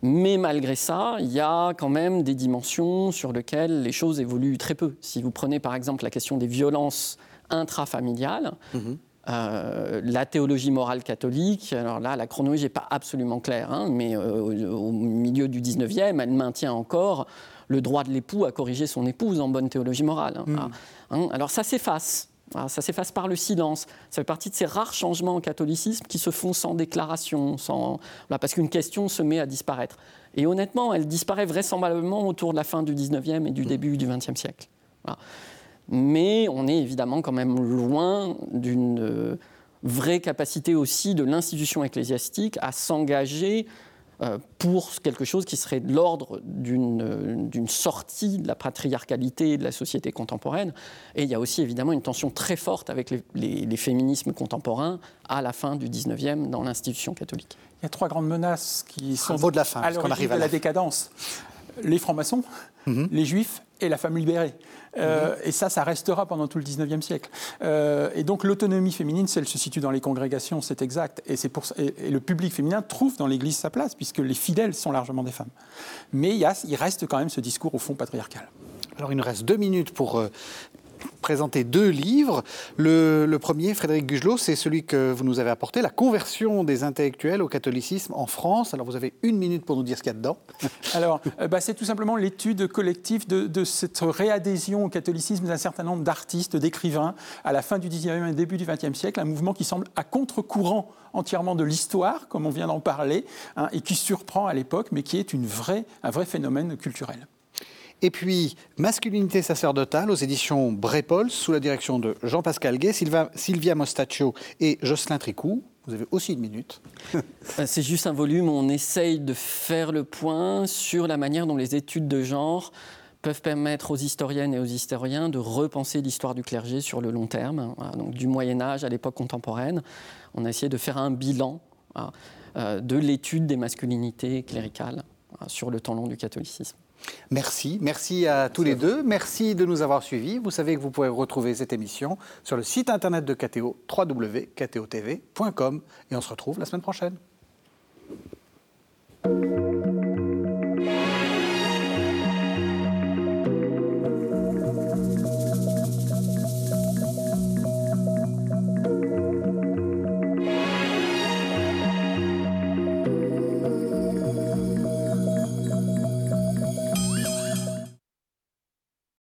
Mais malgré ça, il y a quand même des dimensions sur lesquelles les choses évoluent très peu. Si vous prenez par exemple la question des violences intrafamiliales, mm-hmm. Euh, la théologie morale catholique, alors là, la chronologie n'est pas absolument claire, hein, mais euh, au, milieu du 19e, elle maintient encore le droit de l'époux à corriger son épouse en bonne théologie morale. Hein. Hmm. Hein, alors ça s'efface. Ça s'efface par le silence. Ça fait partie de ces rares changements au catholicisme qui se font sans déclaration, sans... parce qu'une question se met à disparaître. Et honnêtement, elle disparaît vraisemblablement autour de la fin du 19e et du hmm. début du 20e siècle mais on est évidemment quand même loin d'une vraie capacité aussi de l'institution ecclésiastique à s'engager euh, pour quelque chose qui serait de l'ordre d'une sortie de la patriarcalité de la société contemporaine. Et il y a aussi évidemment une tension très forte avec les, féminismes contemporains à la fin du 19e dans l'institution catholique. Il y a trois grandes menaces qui sont de la fin, à l'origine de la, la décadence. Les francs-maçons, mhm. les juifs et la femme libérée. Euh, mhm. Et ça, ça restera pendant tout le 19e siècle. Euh, et donc l'autonomie féminine, elle se situe dans les congrégations, c'est exact. Et, pour, et, le public féminin trouve dans l'Église sa place, puisque les fidèles sont largement des femmes. Mais il, y a, il reste quand même ce discours au fond patriarcal. Alors il nous reste deux minutes pour euh, présenter deux livres. Le, premier, Frédéric Gugelot, c'est celui que vous nous avez apporté, La conversion des intellectuels au catholicisme en France. Alors vous avez une minute pour nous dire ce qu'il y a dedans. Alors, euh, bah, c'est tout simplement l'étude collective de, cette réadhésion au catholicisme d'un certain nombre d'artistes, d'écrivains, à la fin du 19e et début du 20e siècle, un mouvement qui semble à contre-courant entièrement de l'histoire, comme on vient d'en parler, hein, et qui surprend à l'époque, mais qui est un vrai phénomène culturel. Et puis, Masculinité sacerdotale aux éditions Brépol, sous la direction de Jean-Pascal Gay, Sylvia Mostaccio et Jocelyn Tricou. Vous avez aussi une minute. Euh, c'est juste un volume on essaye de faire le point sur la manière dont les études de genre peuvent permettre aux historiennes et aux historiens de repenser l'histoire du clergé sur le long terme, hein, donc du Moyen Âge à l'époque contemporaine. On a essayé de faire un bilan euh, de l'étude des masculinités cléricales sur le temps long du catholicisme. Merci, merci à tous les deux. Merci de nous avoir suivis. Vous savez que vous pouvez retrouver cette émission sur le site internet de KTO, www.ktotv.com. Et on se retrouve la semaine prochaine.